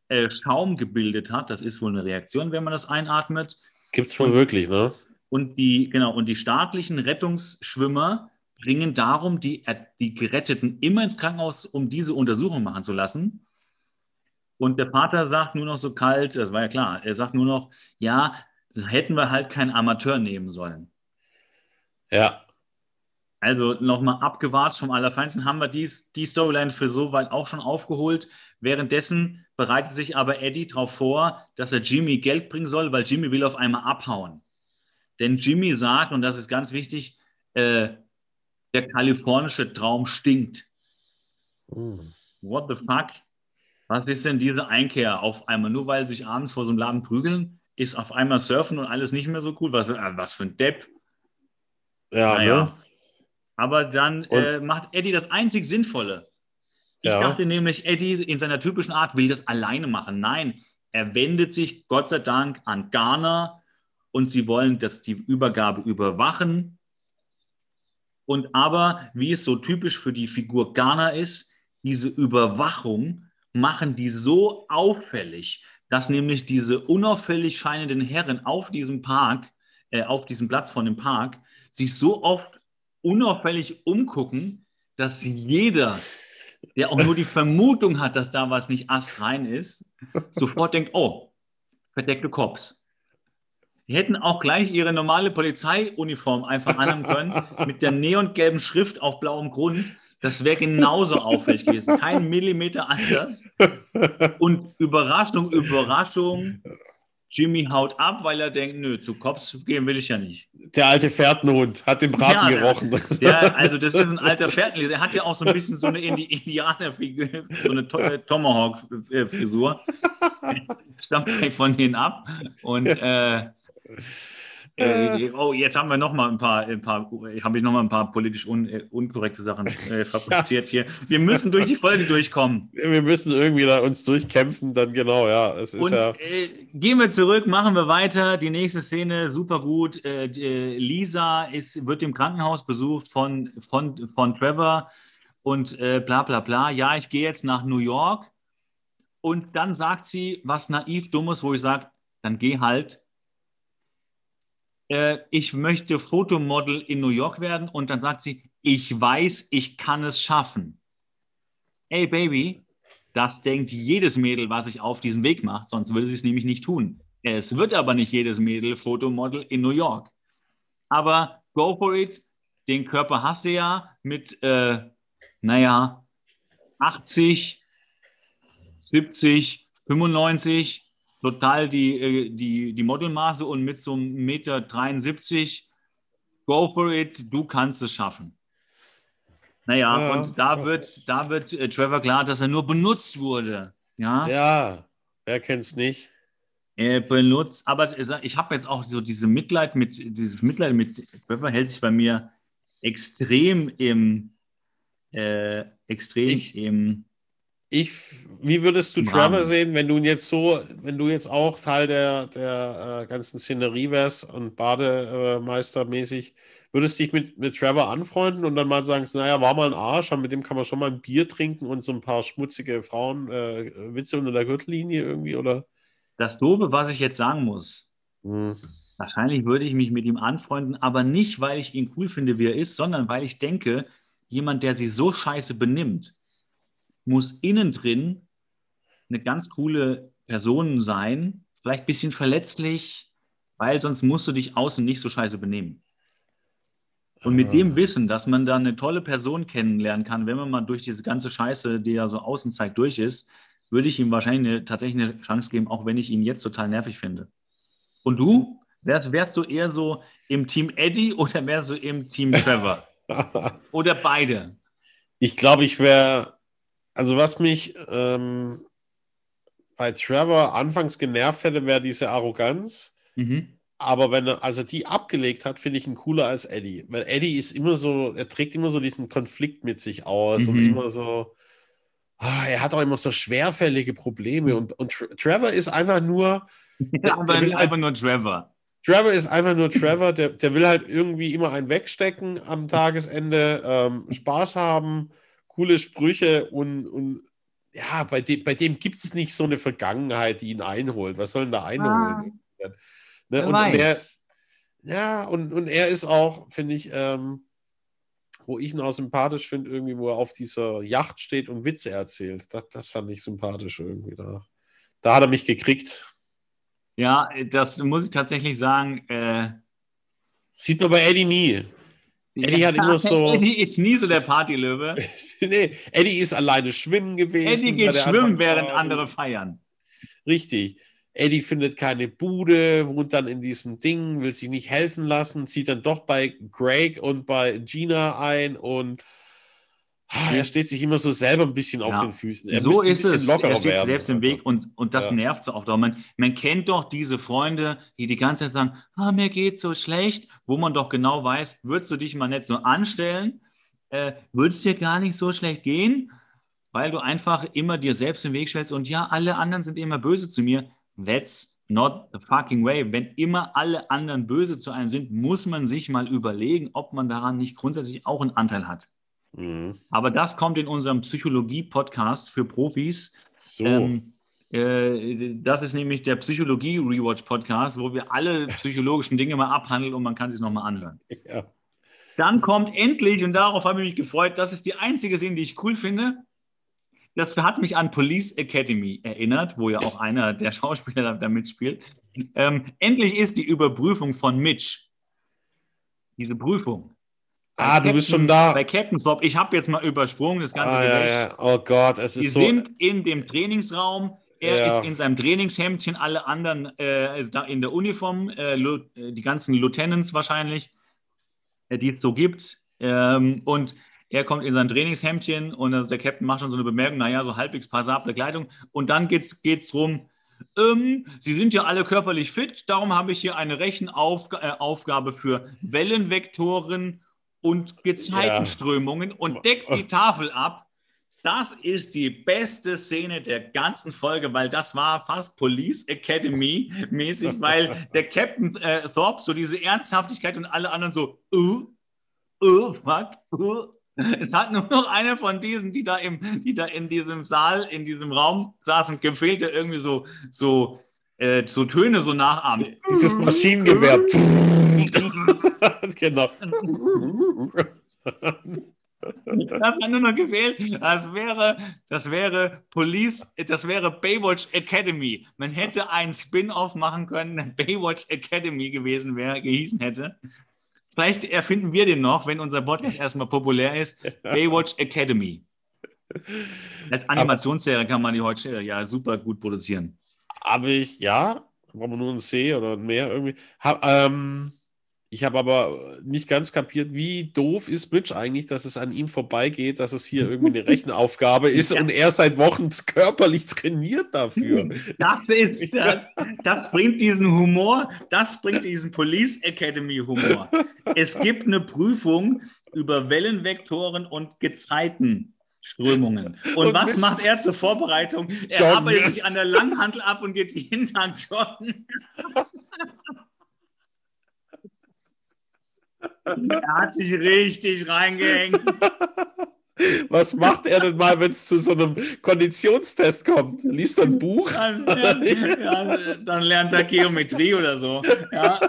äh, Schaum gebildet hat. Das ist wohl eine Reaktion, wenn man das einatmet. Gibt es wohl wirklich, ne? Und die, genau, und die staatlichen Rettungsschwimmer bringen darum die, äh, die Geretteten immer ins Krankenhaus, um diese Untersuchung machen zu lassen. Und der Vater sagt nur noch so kalt, das war ja klar, er sagt nur noch, ja, hätten wir halt keinen Amateur nehmen sollen. Ja. Also nochmal abgewartet vom Allerfeinsten haben wir dies, die Storyline für so weit auch schon aufgeholt. Währenddessen bereitet sich aber Eddie darauf vor, dass er Jimmy Geld bringen soll, weil Jimmy will auf einmal abhauen. Denn Jimmy sagt, und das ist ganz wichtig, äh, der kalifornische Traum stinkt. Mm. What the fuck? Was ist denn diese Einkehr auf einmal? Nur weil sie sich abends vor so einem Laden prügeln, ist auf einmal Surfen und alles nicht mehr so cool. Was, äh, was für ein Depp. Ja, naja. ne? Aber dann äh, macht Eddie das einzig Sinnvolle. Ich ja. dachte nämlich, Eddie in seiner typischen Art will das alleine machen. Nein, er wendet sich Gott sei Dank an Garner und sie wollen dass die Übergabe überwachen. Und aber, wie es so typisch für die Figur Garner ist, diese Überwachung machen die so auffällig, dass nämlich diese unauffällig scheinenden Herren auf diesem Park, äh, auf diesem Platz von dem Park, sich so oft unauffällig umgucken, dass jeder, der auch nur die Vermutung hat, dass da was nicht astrein ist, sofort denkt, oh, verdeckte Cops. Die hätten auch gleich ihre normale Polizeiuniform einfach anhaben können, mit der neongelben Schrift auf blauem Grund. Das wäre genauso auffällig gewesen. Kein Millimeter anders. Und Überraschung, Überraschung, Jimmy haut ab, weil er denkt, nö, zu Cops gehen will ich ja nicht. Der alte Fährtenhund hat den Braten ja, gerochen. Ja, also das ist ein alter Fährtenleser. Er hat ja auch so ein bisschen so eine Indianerfigur, so eine äh, Tomahawk-Frisur. Stammt von denen ab. Und äh, äh, oh, jetzt haben wir noch mal ein paar, ein paar habe ich noch mal ein paar politisch un, äh, unkorrekte Sachen äh, fabriziert ja. hier. Wir müssen durch die Folge durchkommen. Wir müssen irgendwie da uns durchkämpfen, dann genau, ja. Es ist Und ja äh, gehen wir zurück, machen wir weiter. Die nächste Szene, super gut. Äh, äh, Lisa ist, wird im Krankenhaus besucht von, von, von Trevor und bla bla bla. Ja, ich gehe jetzt nach New York. Und dann sagt sie was naiv Dummes, wo ich sage, dann geh halt äh, ich möchte Fotomodel in New York werden und dann sagt sie, ich weiß, ich kann es schaffen. Hey Baby, das denkt jedes Mädel, was sich auf diesen Weg macht, sonst würde sie es nämlich nicht tun. Es wird aber nicht jedes Mädel Fotomodel in New York. Aber go for it. Den Körper hast du ja mit, äh, naja, 80, 70, 95, total die, äh, die, die Modelmaße und mit so einem Meter 73, go for it, du kannst es schaffen. Naja, ja, und da wird, da wird äh, Trevor klar, dass er nur benutzt wurde. Ja, ja wer kennt es nicht? Er benutzt, aber ich habe jetzt auch so diese Mitleid mit, dieses Mitleid mit Trevor hält sich bei mir extrem im, äh, extrem ich, im ich, wie würdest du Trevor sehen, wenn du jetzt so, wenn du jetzt auch Teil der, der äh, ganzen Szenerie wärst und Bademeistermäßig, würdest dich mit, mit Trevor anfreunden und dann mal sagen, naja, war mal ein Arsch, aber mit dem kann man schon mal ein Bier trinken und so ein paar schmutzige Frauenwitze äh, unter der Gürtellinie irgendwie, oder? Das Doofe, was ich jetzt sagen muss, hm. wahrscheinlich würde ich mich mit ihm anfreunden, aber nicht, weil ich ihn cool finde, wie er ist, sondern weil ich denke, jemand, der sich so scheiße benimmt, muss innen drin eine ganz coole Person sein, vielleicht ein bisschen verletzlich, weil sonst musst du dich außen nicht so scheiße benehmen. Und mit dem ah. Wissen, dass man da eine tolle Person kennenlernen kann, wenn man mal durch diese ganze Scheiße, die er so außen zeigt, durch ist, würde ich ihm wahrscheinlich eine, tatsächlich eine Chance geben, auch wenn ich ihn jetzt total nervig finde. Und du? Wärst, wärst du eher so im Team Eddie oder wärst du im Team Trevor? oder beide? Ich glaube, ich wäre also was mich ähm, bei Trevor anfangs genervt hätte, wäre diese Arroganz. Mhm. Aber wenn er, also die abgelegt hat, finde ich ihn cooler als Eddie. Weil Eddie ist immer so, er trägt immer so diesen Konflikt mit sich aus mhm. und immer so, oh, er hat auch immer so schwerfällige Probleme. Und, und Trevor ist einfach nur. Der, der will einfach halt, nur Trevor. Trevor ist einfach nur Trevor, der, der will halt irgendwie immer einen wegstecken am Tagesende, ähm, Spaß haben coole Sprüche und, und ja, bei dem, bei dem gibt es nicht so eine Vergangenheit, die ihn einholt. Was soll denn da einholen? Ah, ne? und, und, er, ja, und, und er ist auch, finde ich, ähm, wo ich ihn auch sympathisch finde, irgendwie, wo er auf dieser Yacht steht und Witze erzählt. Das, das fand ich sympathisch irgendwie. Da, da hat er mich gekriegt. Ja, das muss ich tatsächlich sagen. Äh, Sieht man bei Eddie nie. Eddie hat immer so. Eddie ist nie so der Partylöwe. nee, Eddie ist alleine schwimmen gewesen. Eddie geht schwimmen, während andere feiern. Richtig. Eddie findet keine Bude, wohnt dann in diesem Ding, will sich nicht helfen lassen, zieht dann doch bei Greg und bei Gina ein und er steht sich immer so selber ein bisschen auf den Füßen. Er so ist es. Er steht werden. selbst im Weg und, und das ja. nervt so auch. Man, man kennt doch diese Freunde, die die ganze Zeit sagen, ah, mir geht's so schlecht, wo man doch genau weiß, würdest du dich mal nicht so anstellen, äh, würde es dir gar nicht so schlecht gehen, weil du einfach immer dir selbst im Weg stellst und ja, alle anderen sind immer böse zu mir That's not the fucking way. Wenn immer alle anderen böse zu einem sind, muss man sich mal überlegen, ob man daran nicht grundsätzlich auch einen Anteil hat. Mhm. Aber das kommt in unserem Psychologie-Podcast für Profis. So. Ähm, äh, das ist nämlich der Psychologie-Rewatch-Podcast, wo wir alle psychologischen Dinge mal abhandeln und man kann sich nochmal anhören. Ja. Dann kommt endlich, und darauf habe ich mich gefreut, das ist die einzige Szene, die ich cool finde, das hat mich an Police Academy erinnert, wo ja auch einer der Schauspieler da, da mitspielt. Ähm, endlich ist die Überprüfung von Mitch. Diese Prüfung. Ah, Captain, du bist schon da. Bei Captain Thorpe. Ich habe jetzt mal übersprungen, das ganze ah, ja, ja. Oh Gott, es ist Die so. sind in dem Trainingsraum. Er ja. ist in seinem Trainingshemdchen, alle anderen äh, ist da in der Uniform, äh, äh die ganzen Lieutenants wahrscheinlich, äh, die es so gibt. Ähm, und er kommt in sein Trainingshemdchen und also der Captain macht schon so eine Bemerkung, naja, so halbwegs passable Kleidung. Und dann geht es geht's drum, ähm, Sie sind ja alle körperlich fit, darum habe ich hier eine Rechenaufgabe äh, für Wellenvektoren und Gezeitenströmungen ja. und deckt die Tafel ab. Das ist die beste Szene der ganzen Folge, weil das war fast Police Academy mäßig, weil der Captain äh, Thorpe so diese Ernsthaftigkeit und alle anderen so, uh, uh, fuck, uh, es hat nur noch einer von diesen, die da, im, die da in diesem Saal, in diesem Raum saßen, gefehlt, der irgendwie so, so, äh, so Töne so nachahmen. Dieses Maschinengewehr. genau. Das hat nur noch gefehlt. Das wäre, das wäre Police, das wäre Baywatch Academy. Man hätte einen Spin-off machen können, der Baywatch Academy gewesen wäre, gehießen hätte. Vielleicht erfinden wir den noch, wenn unser Podcast erstmal populär ist. Baywatch Academy. Als Animationsserie kann man die heute ja super gut produzieren. Habe ich, ja, brauchen wir nur ein C oder ein mehr irgendwie. Hab, ähm, ich habe aber nicht ganz kapiert, wie doof ist Mitch eigentlich, dass es an ihm vorbeigeht, dass es hier irgendwie eine Rechenaufgabe ist ja. und er seit Wochen körperlich trainiert dafür. Das ist, das, das bringt diesen Humor, das bringt diesen Police Academy Humor. Es gibt eine Prüfung über Wellenvektoren und Gezeitenströmungen. Und, und was macht er zur Vorbereitung? Er joggen. arbeitet sich an der Langhantel ab und geht jeden Tag joggen. Er hat sich richtig reingehängt. Was macht er denn mal, wenn es zu so einem Konditionstest kommt? Liest er ein Buch? Dann, ja, dann lernt er Geometrie oder so. Ja.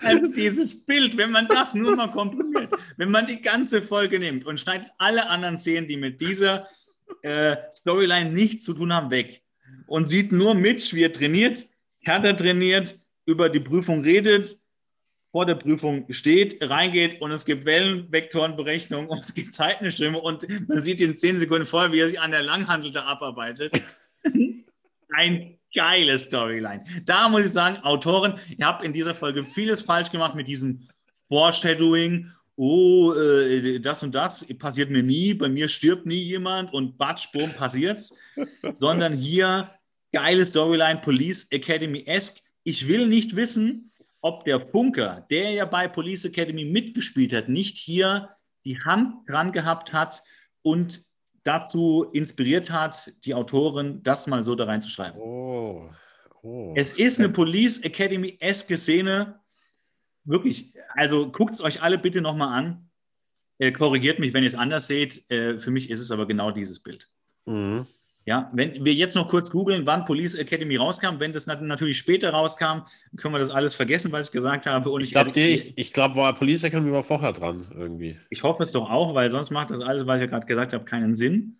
Also dieses Bild, wenn man das nur mal komprimiert, wenn man die ganze Folge nimmt und schneidet alle anderen Szenen, die mit dieser äh, Storyline nichts zu tun haben, weg und sieht nur Mitch, wie er trainiert, Hertha trainiert, über die Prüfung redet, vor der Prüfung steht, reingeht und es gibt Wellenvektorenberechnung und Gezeitenströme und man sieht in zehn Sekunden vorher, wie er sich an der Langhandel da abarbeitet. Ein geile Storyline. Da muss ich sagen, Autoren, ihr habt in dieser Folge vieles falsch gemacht mit diesem Foreshadowing. Oh, äh, das und das passiert mir nie, bei mir stirbt nie jemand und batsch, boom, passiert's. Sondern hier geile Storyline, Police Academy-esque ich will nicht wissen, ob der Funker, der ja bei Police Academy mitgespielt hat, nicht hier die Hand dran gehabt hat und dazu inspiriert hat, die Autorin das mal so da reinzuschreiben. Oh. Oh. Es ist eine Police Academy-eske Szene. Wirklich, also guckt es euch alle bitte nochmal an. Äh, korrigiert mich, wenn ihr es anders seht. Äh, für mich ist es aber genau dieses Bild. Mhm. Ja, wenn wir jetzt noch kurz googeln, wann Police Academy rauskam, wenn das natürlich später rauskam, können wir das alles vergessen, was ich gesagt habe. Und ich glaube, ich, ich glaub, war Police Academy war vorher dran irgendwie. Ich hoffe es doch auch, weil sonst macht das alles, was ich ja gerade gesagt habe, keinen Sinn.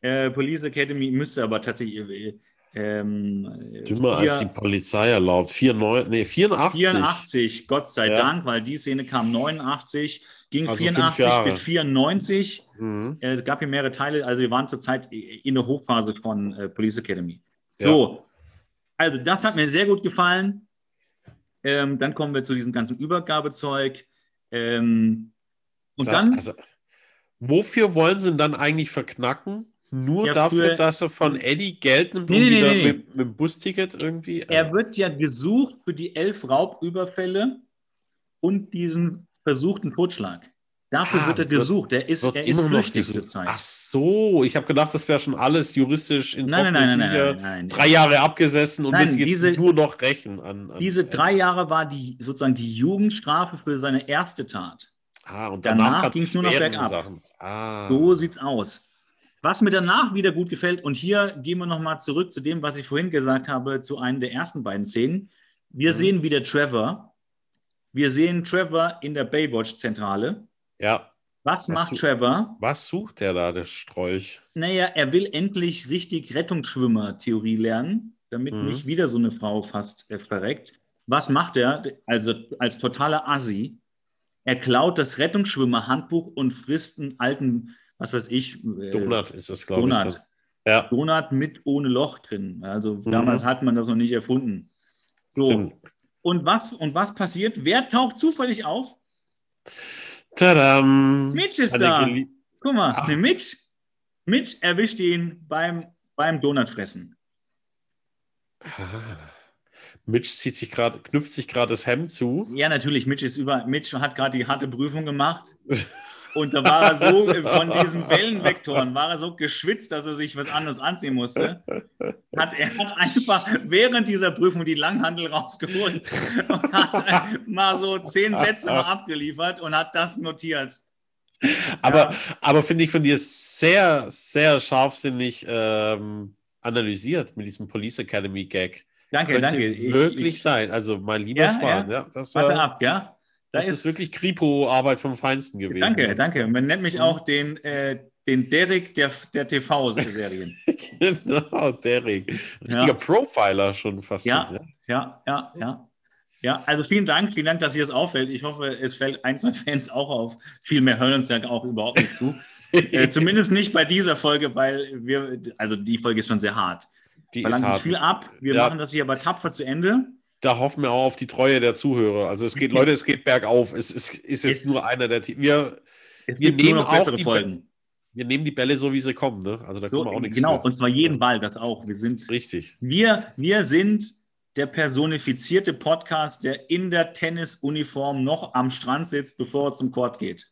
Äh, Police Academy müsste aber tatsächlich, äh, Ähm, Dümmer als die Polizei erlaubt. 94, nee, 84. 84, Gott sei Ja. Dank, weil die Szene kam 89, ging Also fünf 84 Jahre. bis 94. Mhm. Äh, Es gab hier mehrere Teile, also wir waren zurzeit in der Hochphase von äh, Police Academy. So, also das hat mir sehr gut gefallen. Ähm, dann kommen wir zu diesem ganzen Übergabezeug. Ähm, und Da- dann, also, wofür wollen sie ihn dann eigentlich verknacken? Nur Ja, dafür, für- dass er von Eddie Geld nimmt Nee, und nee, wieder nee. Mit, mit dem Busticket irgendwie. äh, er wird ja gesucht für die elf Raubüberfälle und diesen versuchten Totschlag. Dafür Ah, wird er gesucht. Er ist, er ist immer noch flüchtig zurzeit. Ach so, ich habe gedacht, das wäre schon alles juristisch in Nein, nein, nein, nein, nein, nein. Drei Jahre abgesessen und Nein, jetzt es diese- nur noch rächen an. an Diese drei Jahre war die sozusagen die Jugendstrafe für seine erste Tat. Ah, und danach danach, kam ging's nur noch bergab. Ah. So sieht's aus. Was mir danach wieder gut gefällt, und hier gehen wir nochmal zurück zu dem, was ich vorhin gesagt habe, zu einer der ersten beiden Szenen. Wir Mhm. sehen wieder Trevor. Wir sehen Trevor in der Baywatch-Zentrale. Ja, Was Was macht Trevor? was sucht der da, der Strolch? Naja, er will endlich richtig Rettungsschwimmer-Theorie lernen, damit Mhm. nicht wieder so eine Frau fast äh, verreckt. Was macht er? Also als totaler Assi. Er klaut das Rettungsschwimmer-Handbuch und frisst einen alten, was weiß ich, äh, Donut ist es, glaube ich. So. Ja, Donut mit ohne Loch drin. Also Mhm. damals hat man das noch nicht erfunden. So. stimmt. Und was, und was passiert? Wer taucht zufällig auf? Tadam! Mitch ist da. Guck mal, Ach. Mitch, Mitch erwischt ihn beim, beim Donutfressen. Ah. Mitch zieht sich gerade, knüpft sich gerade das Hemd zu. Ja, natürlich, Mitch ist über, Mitch hat gerade die harte Prüfung gemacht. Und da war er so von diesen Wellenvektoren, war er so geschwitzt, dass er sich was anderes anziehen musste. Hat, er hat einfach während dieser Prüfung die Langhandel rausgeholt und hat äh, mal so zehn Sätze mal abgeliefert und hat das notiert. Aber, aber finde ich von dir sehr, sehr scharfsinnig ähm, analysiert mit diesem Police Academy Gag. Danke, Könnte danke. Ich- wirklich ich, sein. Also mein lieber Ja, Schwan, ja. ja. das, Warte war, ab, ja? Da das ist, wirklich Kripo-Arbeit vom Feinsten gewesen. Danke, danke. Man nennt mich auch den, äh, den Derek der, der TV-Serien. genau, Derek. Richtiger Ja. Profiler schon fast. Ja. schon, Ja, ja, ja. Ja, also vielen Dank, vielen Dank, dass ihr es auffällt. Ich hoffe, es fällt ein, zwei Fans auch auf. Viel mehr hören uns ja auch überhaupt nicht zu. äh, zumindest nicht bei dieser Folge, weil wir, also die Folge ist schon sehr hart. Die ist uns hart. viel ab. Wir Ja. machen das hier aber tapfer zu Ende. Da hoffen wir auch auf die Treue der Zuhörer. Also es geht, Leute, es geht bergauf. Es ist, ist jetzt Es- nur einer der Team. Wir, Es Wir nehmen auch bessere die Folgen. wir nehmen die Bälle so, wie sie kommen. Ne? Also da So, können wir auch nichts genau, für. und zwar jeden Ball, das auch. Wir sind Richtig. Wir, wir sind der personifizierte Podcast, der in der Tennisuniform noch am Strand sitzt, bevor er zum Court geht.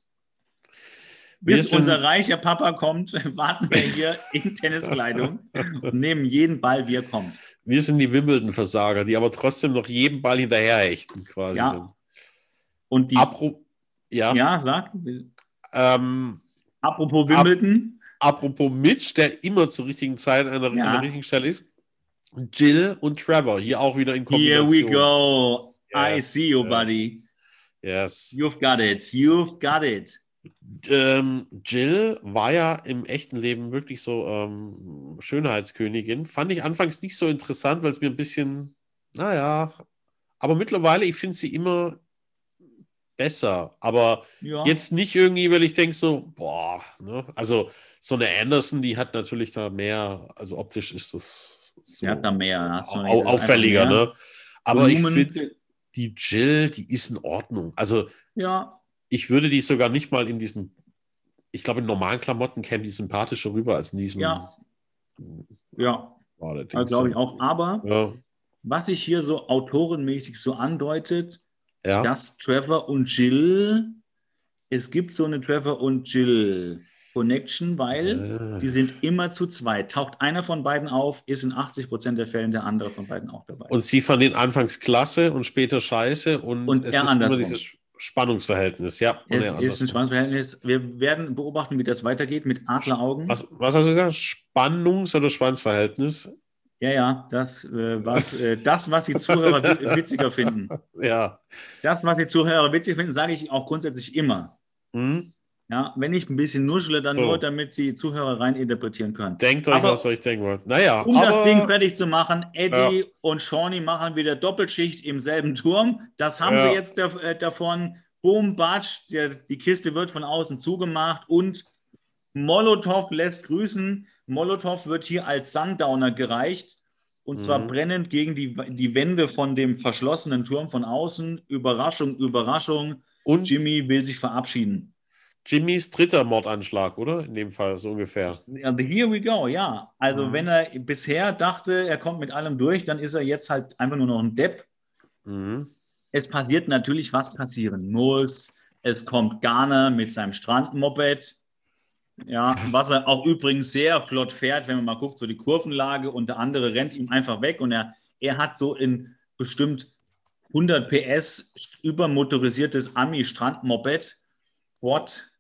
Bis sind- unser reicher Papa kommt, warten wir hier in Tenniskleidung und nehmen jeden Ball, wie er kommt. Wir sind die Wimbledon-Versager, die aber trotzdem noch jedem Ball hinterherhechten, quasi. Ja. Und die, Apro ja. ja, sag, Ähm, apropos Wimbledon, apropos Mitch, der immer zur richtigen Zeit an der, Ja. an der richtigen Stelle ist. Jill und Trevor, hier auch wieder in here Kombination. we go. I Yes, see you, buddy. Yes. You've got it. You've got it. Ähm, Jill war ja im echten Leben wirklich so ähm, Schönheitskönigin. Fand ich anfangs nicht so interessant, weil es mir ein bisschen, naja, aber mittlerweile, ich finde sie immer besser. Aber Ja. jetzt nicht irgendwie, weil ich denke so, boah, ne? also so eine Anderson, die hat natürlich da mehr, also optisch ist das so Sie hat da mehr. au ist auffälliger, mehr. ne? Aber ich Volumen. finde, die Jill, die ist in Ordnung. Also Ja, ich würde die sogar nicht mal in diesem, ich glaube, in normalen Klamotten käme die sympathischer rüber als in diesem. Ja. ja. Also glaube ich auch. Aber Ja, was sich hier so autorenmäßig so andeutet, ja. dass Trevor und Jill, es gibt so eine Trevor und Jill Connection, weil Äh. sie sind immer zu zweit. Taucht einer von beiden auf, ist in 80 Prozent der Fällen der andere von beiden auch dabei. Und sie fand den anfangs klasse und später scheiße und, Und es ist andersrum. immer dieses Spannungsverhältnis, ja. es ist ein. Spannungsverhältnis. Wir werden beobachten, wie das weitergeht mit Adleraugen. Was, was hast du gesagt? Spannungs- oder Schwanzverhältnis? Ja, ja, das, äh, was, äh, das, was die Zuhörer wi- witziger finden. Ja. Das, was die Zuhörer witzig finden, sage ich auch grundsätzlich immer. Hm? Ja, wenn ich ein bisschen nuschle, dann so. nur, damit die Zuhörer rein interpretieren können. Denkt euch, aber, was euch denken wollt. Naja, um aber, das Ding fertig zu machen, Eddie ja. und Shawnee machen wieder Doppelschicht im selben Turm. Das haben ja. sie jetzt äh, davon. Boom, Batsch, der, die Kiste wird von außen zugemacht und Molotow lässt grüßen. Molotow wird hier als Sundowner gereicht. Und zwar mhm. brennend gegen die, die Wände von dem verschlossenen Turm von außen. Überraschung, Überraschung. Und Jimmy will sich verabschieden. Jimmys dritter Mordanschlag, oder? In dem Fall, so ungefähr. Here we go, ja. Also, mhm. wenn er bisher dachte, er kommt mit allem durch, dann ist er jetzt halt einfach nur noch ein Depp. Mhm. Es passiert natürlich, was passieren muss. Es kommt Garner mit seinem Strandmoped. Ja, was er auch übrigens sehr flott fährt, wenn man mal guckt, so die Kurvenlage und der andere rennt ihm einfach weg und er, er hat so in bestimmt 100 PS übermotorisiertes Ami-Strandmoped. What?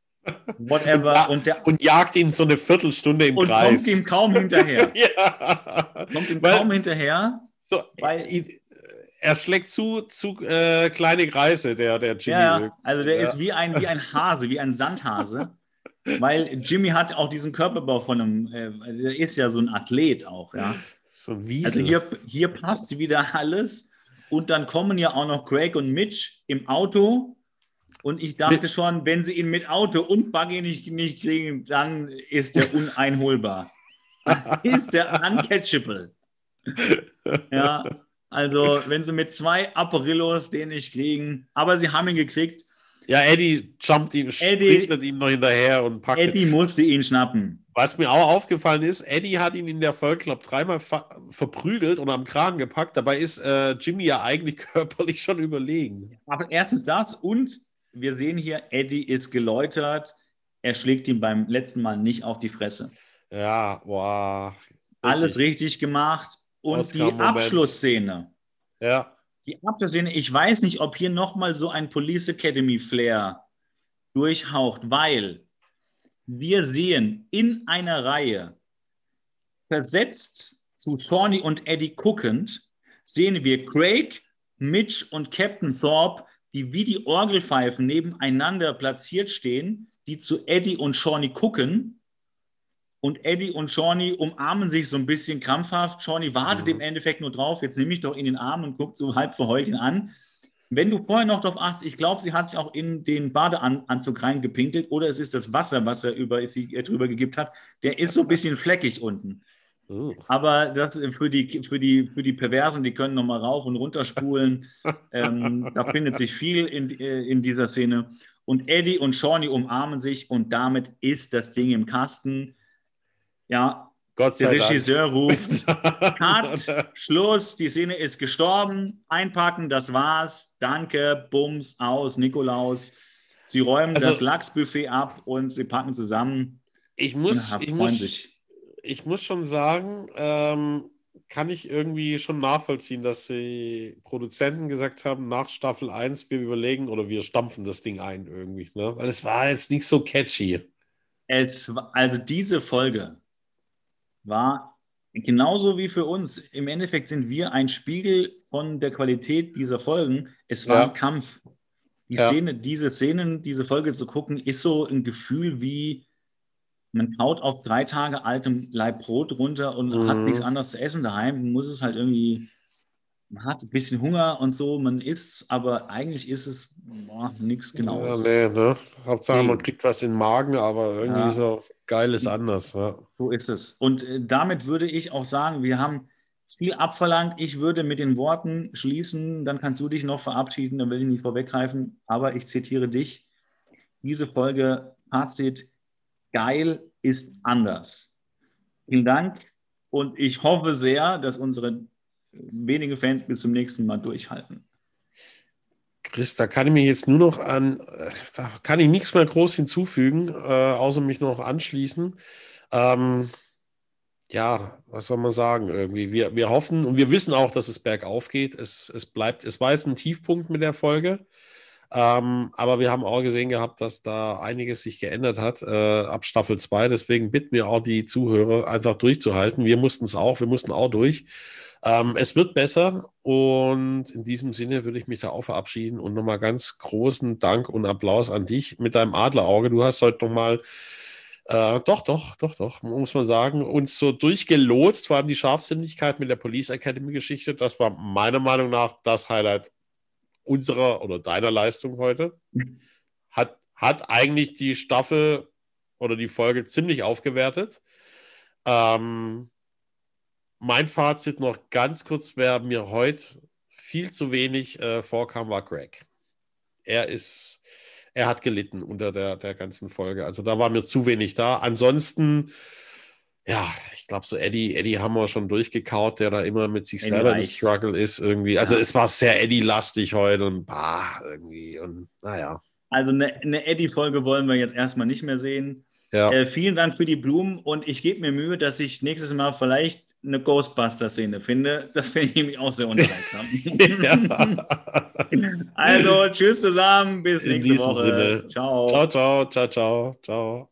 Whatever. Und, der, und, jagt ihn so eine Viertelstunde im und Kreis. Und kommt ihm kaum hinterher. ja. Kommt ihm weil, kaum hinterher. So, weil, er schlägt zu, zu äh, kleine Kreise, der, der Jimmy. Ja, also der ja. ist wie ein, wie ein Hase, wie ein Sandhase. Weil Jimmy hat auch diesen Körperbau von einem, äh, der ist ja so ein Athlet auch, ja. So Wiesel. Also hier, hier passt wieder alles. Und dann kommen ja auch noch Craig und Mitch im Auto. Und ich dachte schon, wenn sie ihn mit Auto und Buggy nicht, nicht kriegen, dann ist der uneinholbar. ist der uncatchable. Ja, also wenn sie mit zwei Apparillos den nicht kriegen, aber sie haben ihn gekriegt. Ja, Eddie jumpt ihm, Eddie, sprintet ihm noch hinterher und packt Eddie ihn. musste ihn schnappen. Was mir auch aufgefallen ist, Eddie hat ihn in der Folge, glaube dreimal ver verprügelt und am Kragen gepackt. Dabei ist äh, Jimmy ja eigentlich körperlich schon überlegen. Aber erstens das und wir sehen hier, Eddie ist geläutert. Er schlägt ihm beim letzten Mal nicht auf die Fresse. Ja, boah. Alles richtig gemacht. Und die Abschlussszene. Ja die Abschlussszene, ich weiß nicht, ob hier nochmal so ein Police Academy Flair durchhaucht, weil wir sehen in einer Reihe, versetzt zu Shawnee und Eddie guckend, sehen wir Craig, Mitch und Captain Thorpe, die wie die Orgelpfeifen nebeneinander platziert stehen, die zu Eddie und Shawnee gucken und Eddie und Shawnee umarmen sich so ein bisschen krampfhaft. Shawnee wartet mhm. im Endeffekt nur drauf, jetzt nehme ich doch in den Arm und guckt so halb verheult ihn an. Wenn du vorher noch darauf achtest, ich glaube, sie hat sich auch in den Badeanzug reingepinkelt oder es ist das Wasser, was er über sie drüber gegeben hat, der ist so ein bisschen fleckig unten. Oh. Aber das für die, für, die, für die Perversen, die können nochmal rauf und runter spulen. ähm, da findet sich viel in, äh, in dieser Szene. Und Eddie und Shawnee umarmen sich und damit ist das Ding im Kasten. Ja, Gott der Regisseur Dank. ruft, Cut, Schluss, die Szene ist gestorben, einpacken, das war's, danke, Bums, aus, Nikolaus. Sie räumen also, das Lachsbuffet ab und sie packen zusammen. Ich muss, ich muss, ich muss schon sagen, ähm, kann ich irgendwie schon nachvollziehen, dass die Produzenten gesagt haben, nach Staffel 1, wir überlegen oder wir stampfen das Ding ein irgendwie. Ne? Weil es war jetzt nicht so catchy. Es, also diese Folge war genauso wie für uns. Im Endeffekt sind wir ein Spiegel von der Qualität dieser Folgen. Es war ja. ein Kampf. Die ja. Szene, diese Szenen, diese Folge zu gucken, ist so ein Gefühl wie, man kaut auf drei Tage altem Leib Brot runter und mhm. hat nichts anderes zu essen daheim, muss es halt irgendwie, man hat ein bisschen Hunger und so, man isst, aber eigentlich ist es nichts Genaues. Ja, nee, ne? Hauptsache, man kriegt was in den Magen, aber irgendwie ja. so Geil ist anders. Ja. So ist es. Und äh, damit würde ich auch sagen, wir haben viel abverlangt. Ich würde mit den Worten schließen, dann kannst du dich noch verabschieden, dann will ich nicht vorweggreifen, aber ich zitiere dich. Diese Folge, Fazit, geil ist anders. Vielen Dank und ich hoffe sehr, dass unsere wenigen Fans bis zum nächsten Mal durchhalten. Chris, da kann ich mich jetzt nur noch an, da kann ich nichts mehr groß hinzufügen, äh, außer mich noch anschließen. Ähm, ja, was soll man sagen? Irgendwie, wir, wir hoffen und wir wissen auch, dass es bergauf geht. Es, es bleibt, es war jetzt ein Tiefpunkt mit der Folge. Ähm, aber wir haben auch gesehen gehabt, dass da einiges sich geändert hat äh, ab Staffel 2. Deswegen bitten wir auch die Zuhörer einfach durchzuhalten. Wir mussten es auch, wir mussten auch durch. Ähm, es wird besser und in diesem Sinne würde ich mich da auch verabschieden und nochmal ganz großen Dank und Applaus an dich mit deinem Adlerauge. Du hast heute nochmal äh, doch, doch, doch, doch, muss man sagen, uns so durchgelotst, vor allem die Scharfsinnigkeit mit der Police Academy Geschichte. Das war meiner Meinung nach das Highlight unserer oder deiner Leistung heute. Hat, hat eigentlich die Staffel oder die Folge ziemlich aufgewertet. Ähm, mein Fazit noch ganz kurz, wer mir heute viel zu wenig äh, vorkam, war Greg. Er ist, er hat gelitten unter der, der ganzen Folge. Also da war mir zu wenig da. Ansonsten, ja, ich glaube, so Eddie, Eddie haben wir schon durchgekaut, der da immer mit sich Eddie selber im Struggle ist irgendwie. Also ja. es war sehr Eddie-lastig heute und bah, irgendwie und naja. Also eine, eine Eddie-Folge wollen wir jetzt erstmal nicht mehr sehen. Ja. Äh, vielen Dank für die Blumen und ich gebe mir Mühe, dass ich nächstes Mal vielleicht eine Ghostbuster-Szene finde. Das finde ich nämlich auch sehr unterhaltsam. also, tschüss zusammen, bis In nächste Woche. Sinne. Ciao. Ciao, ciao, ciao, ciao, ciao.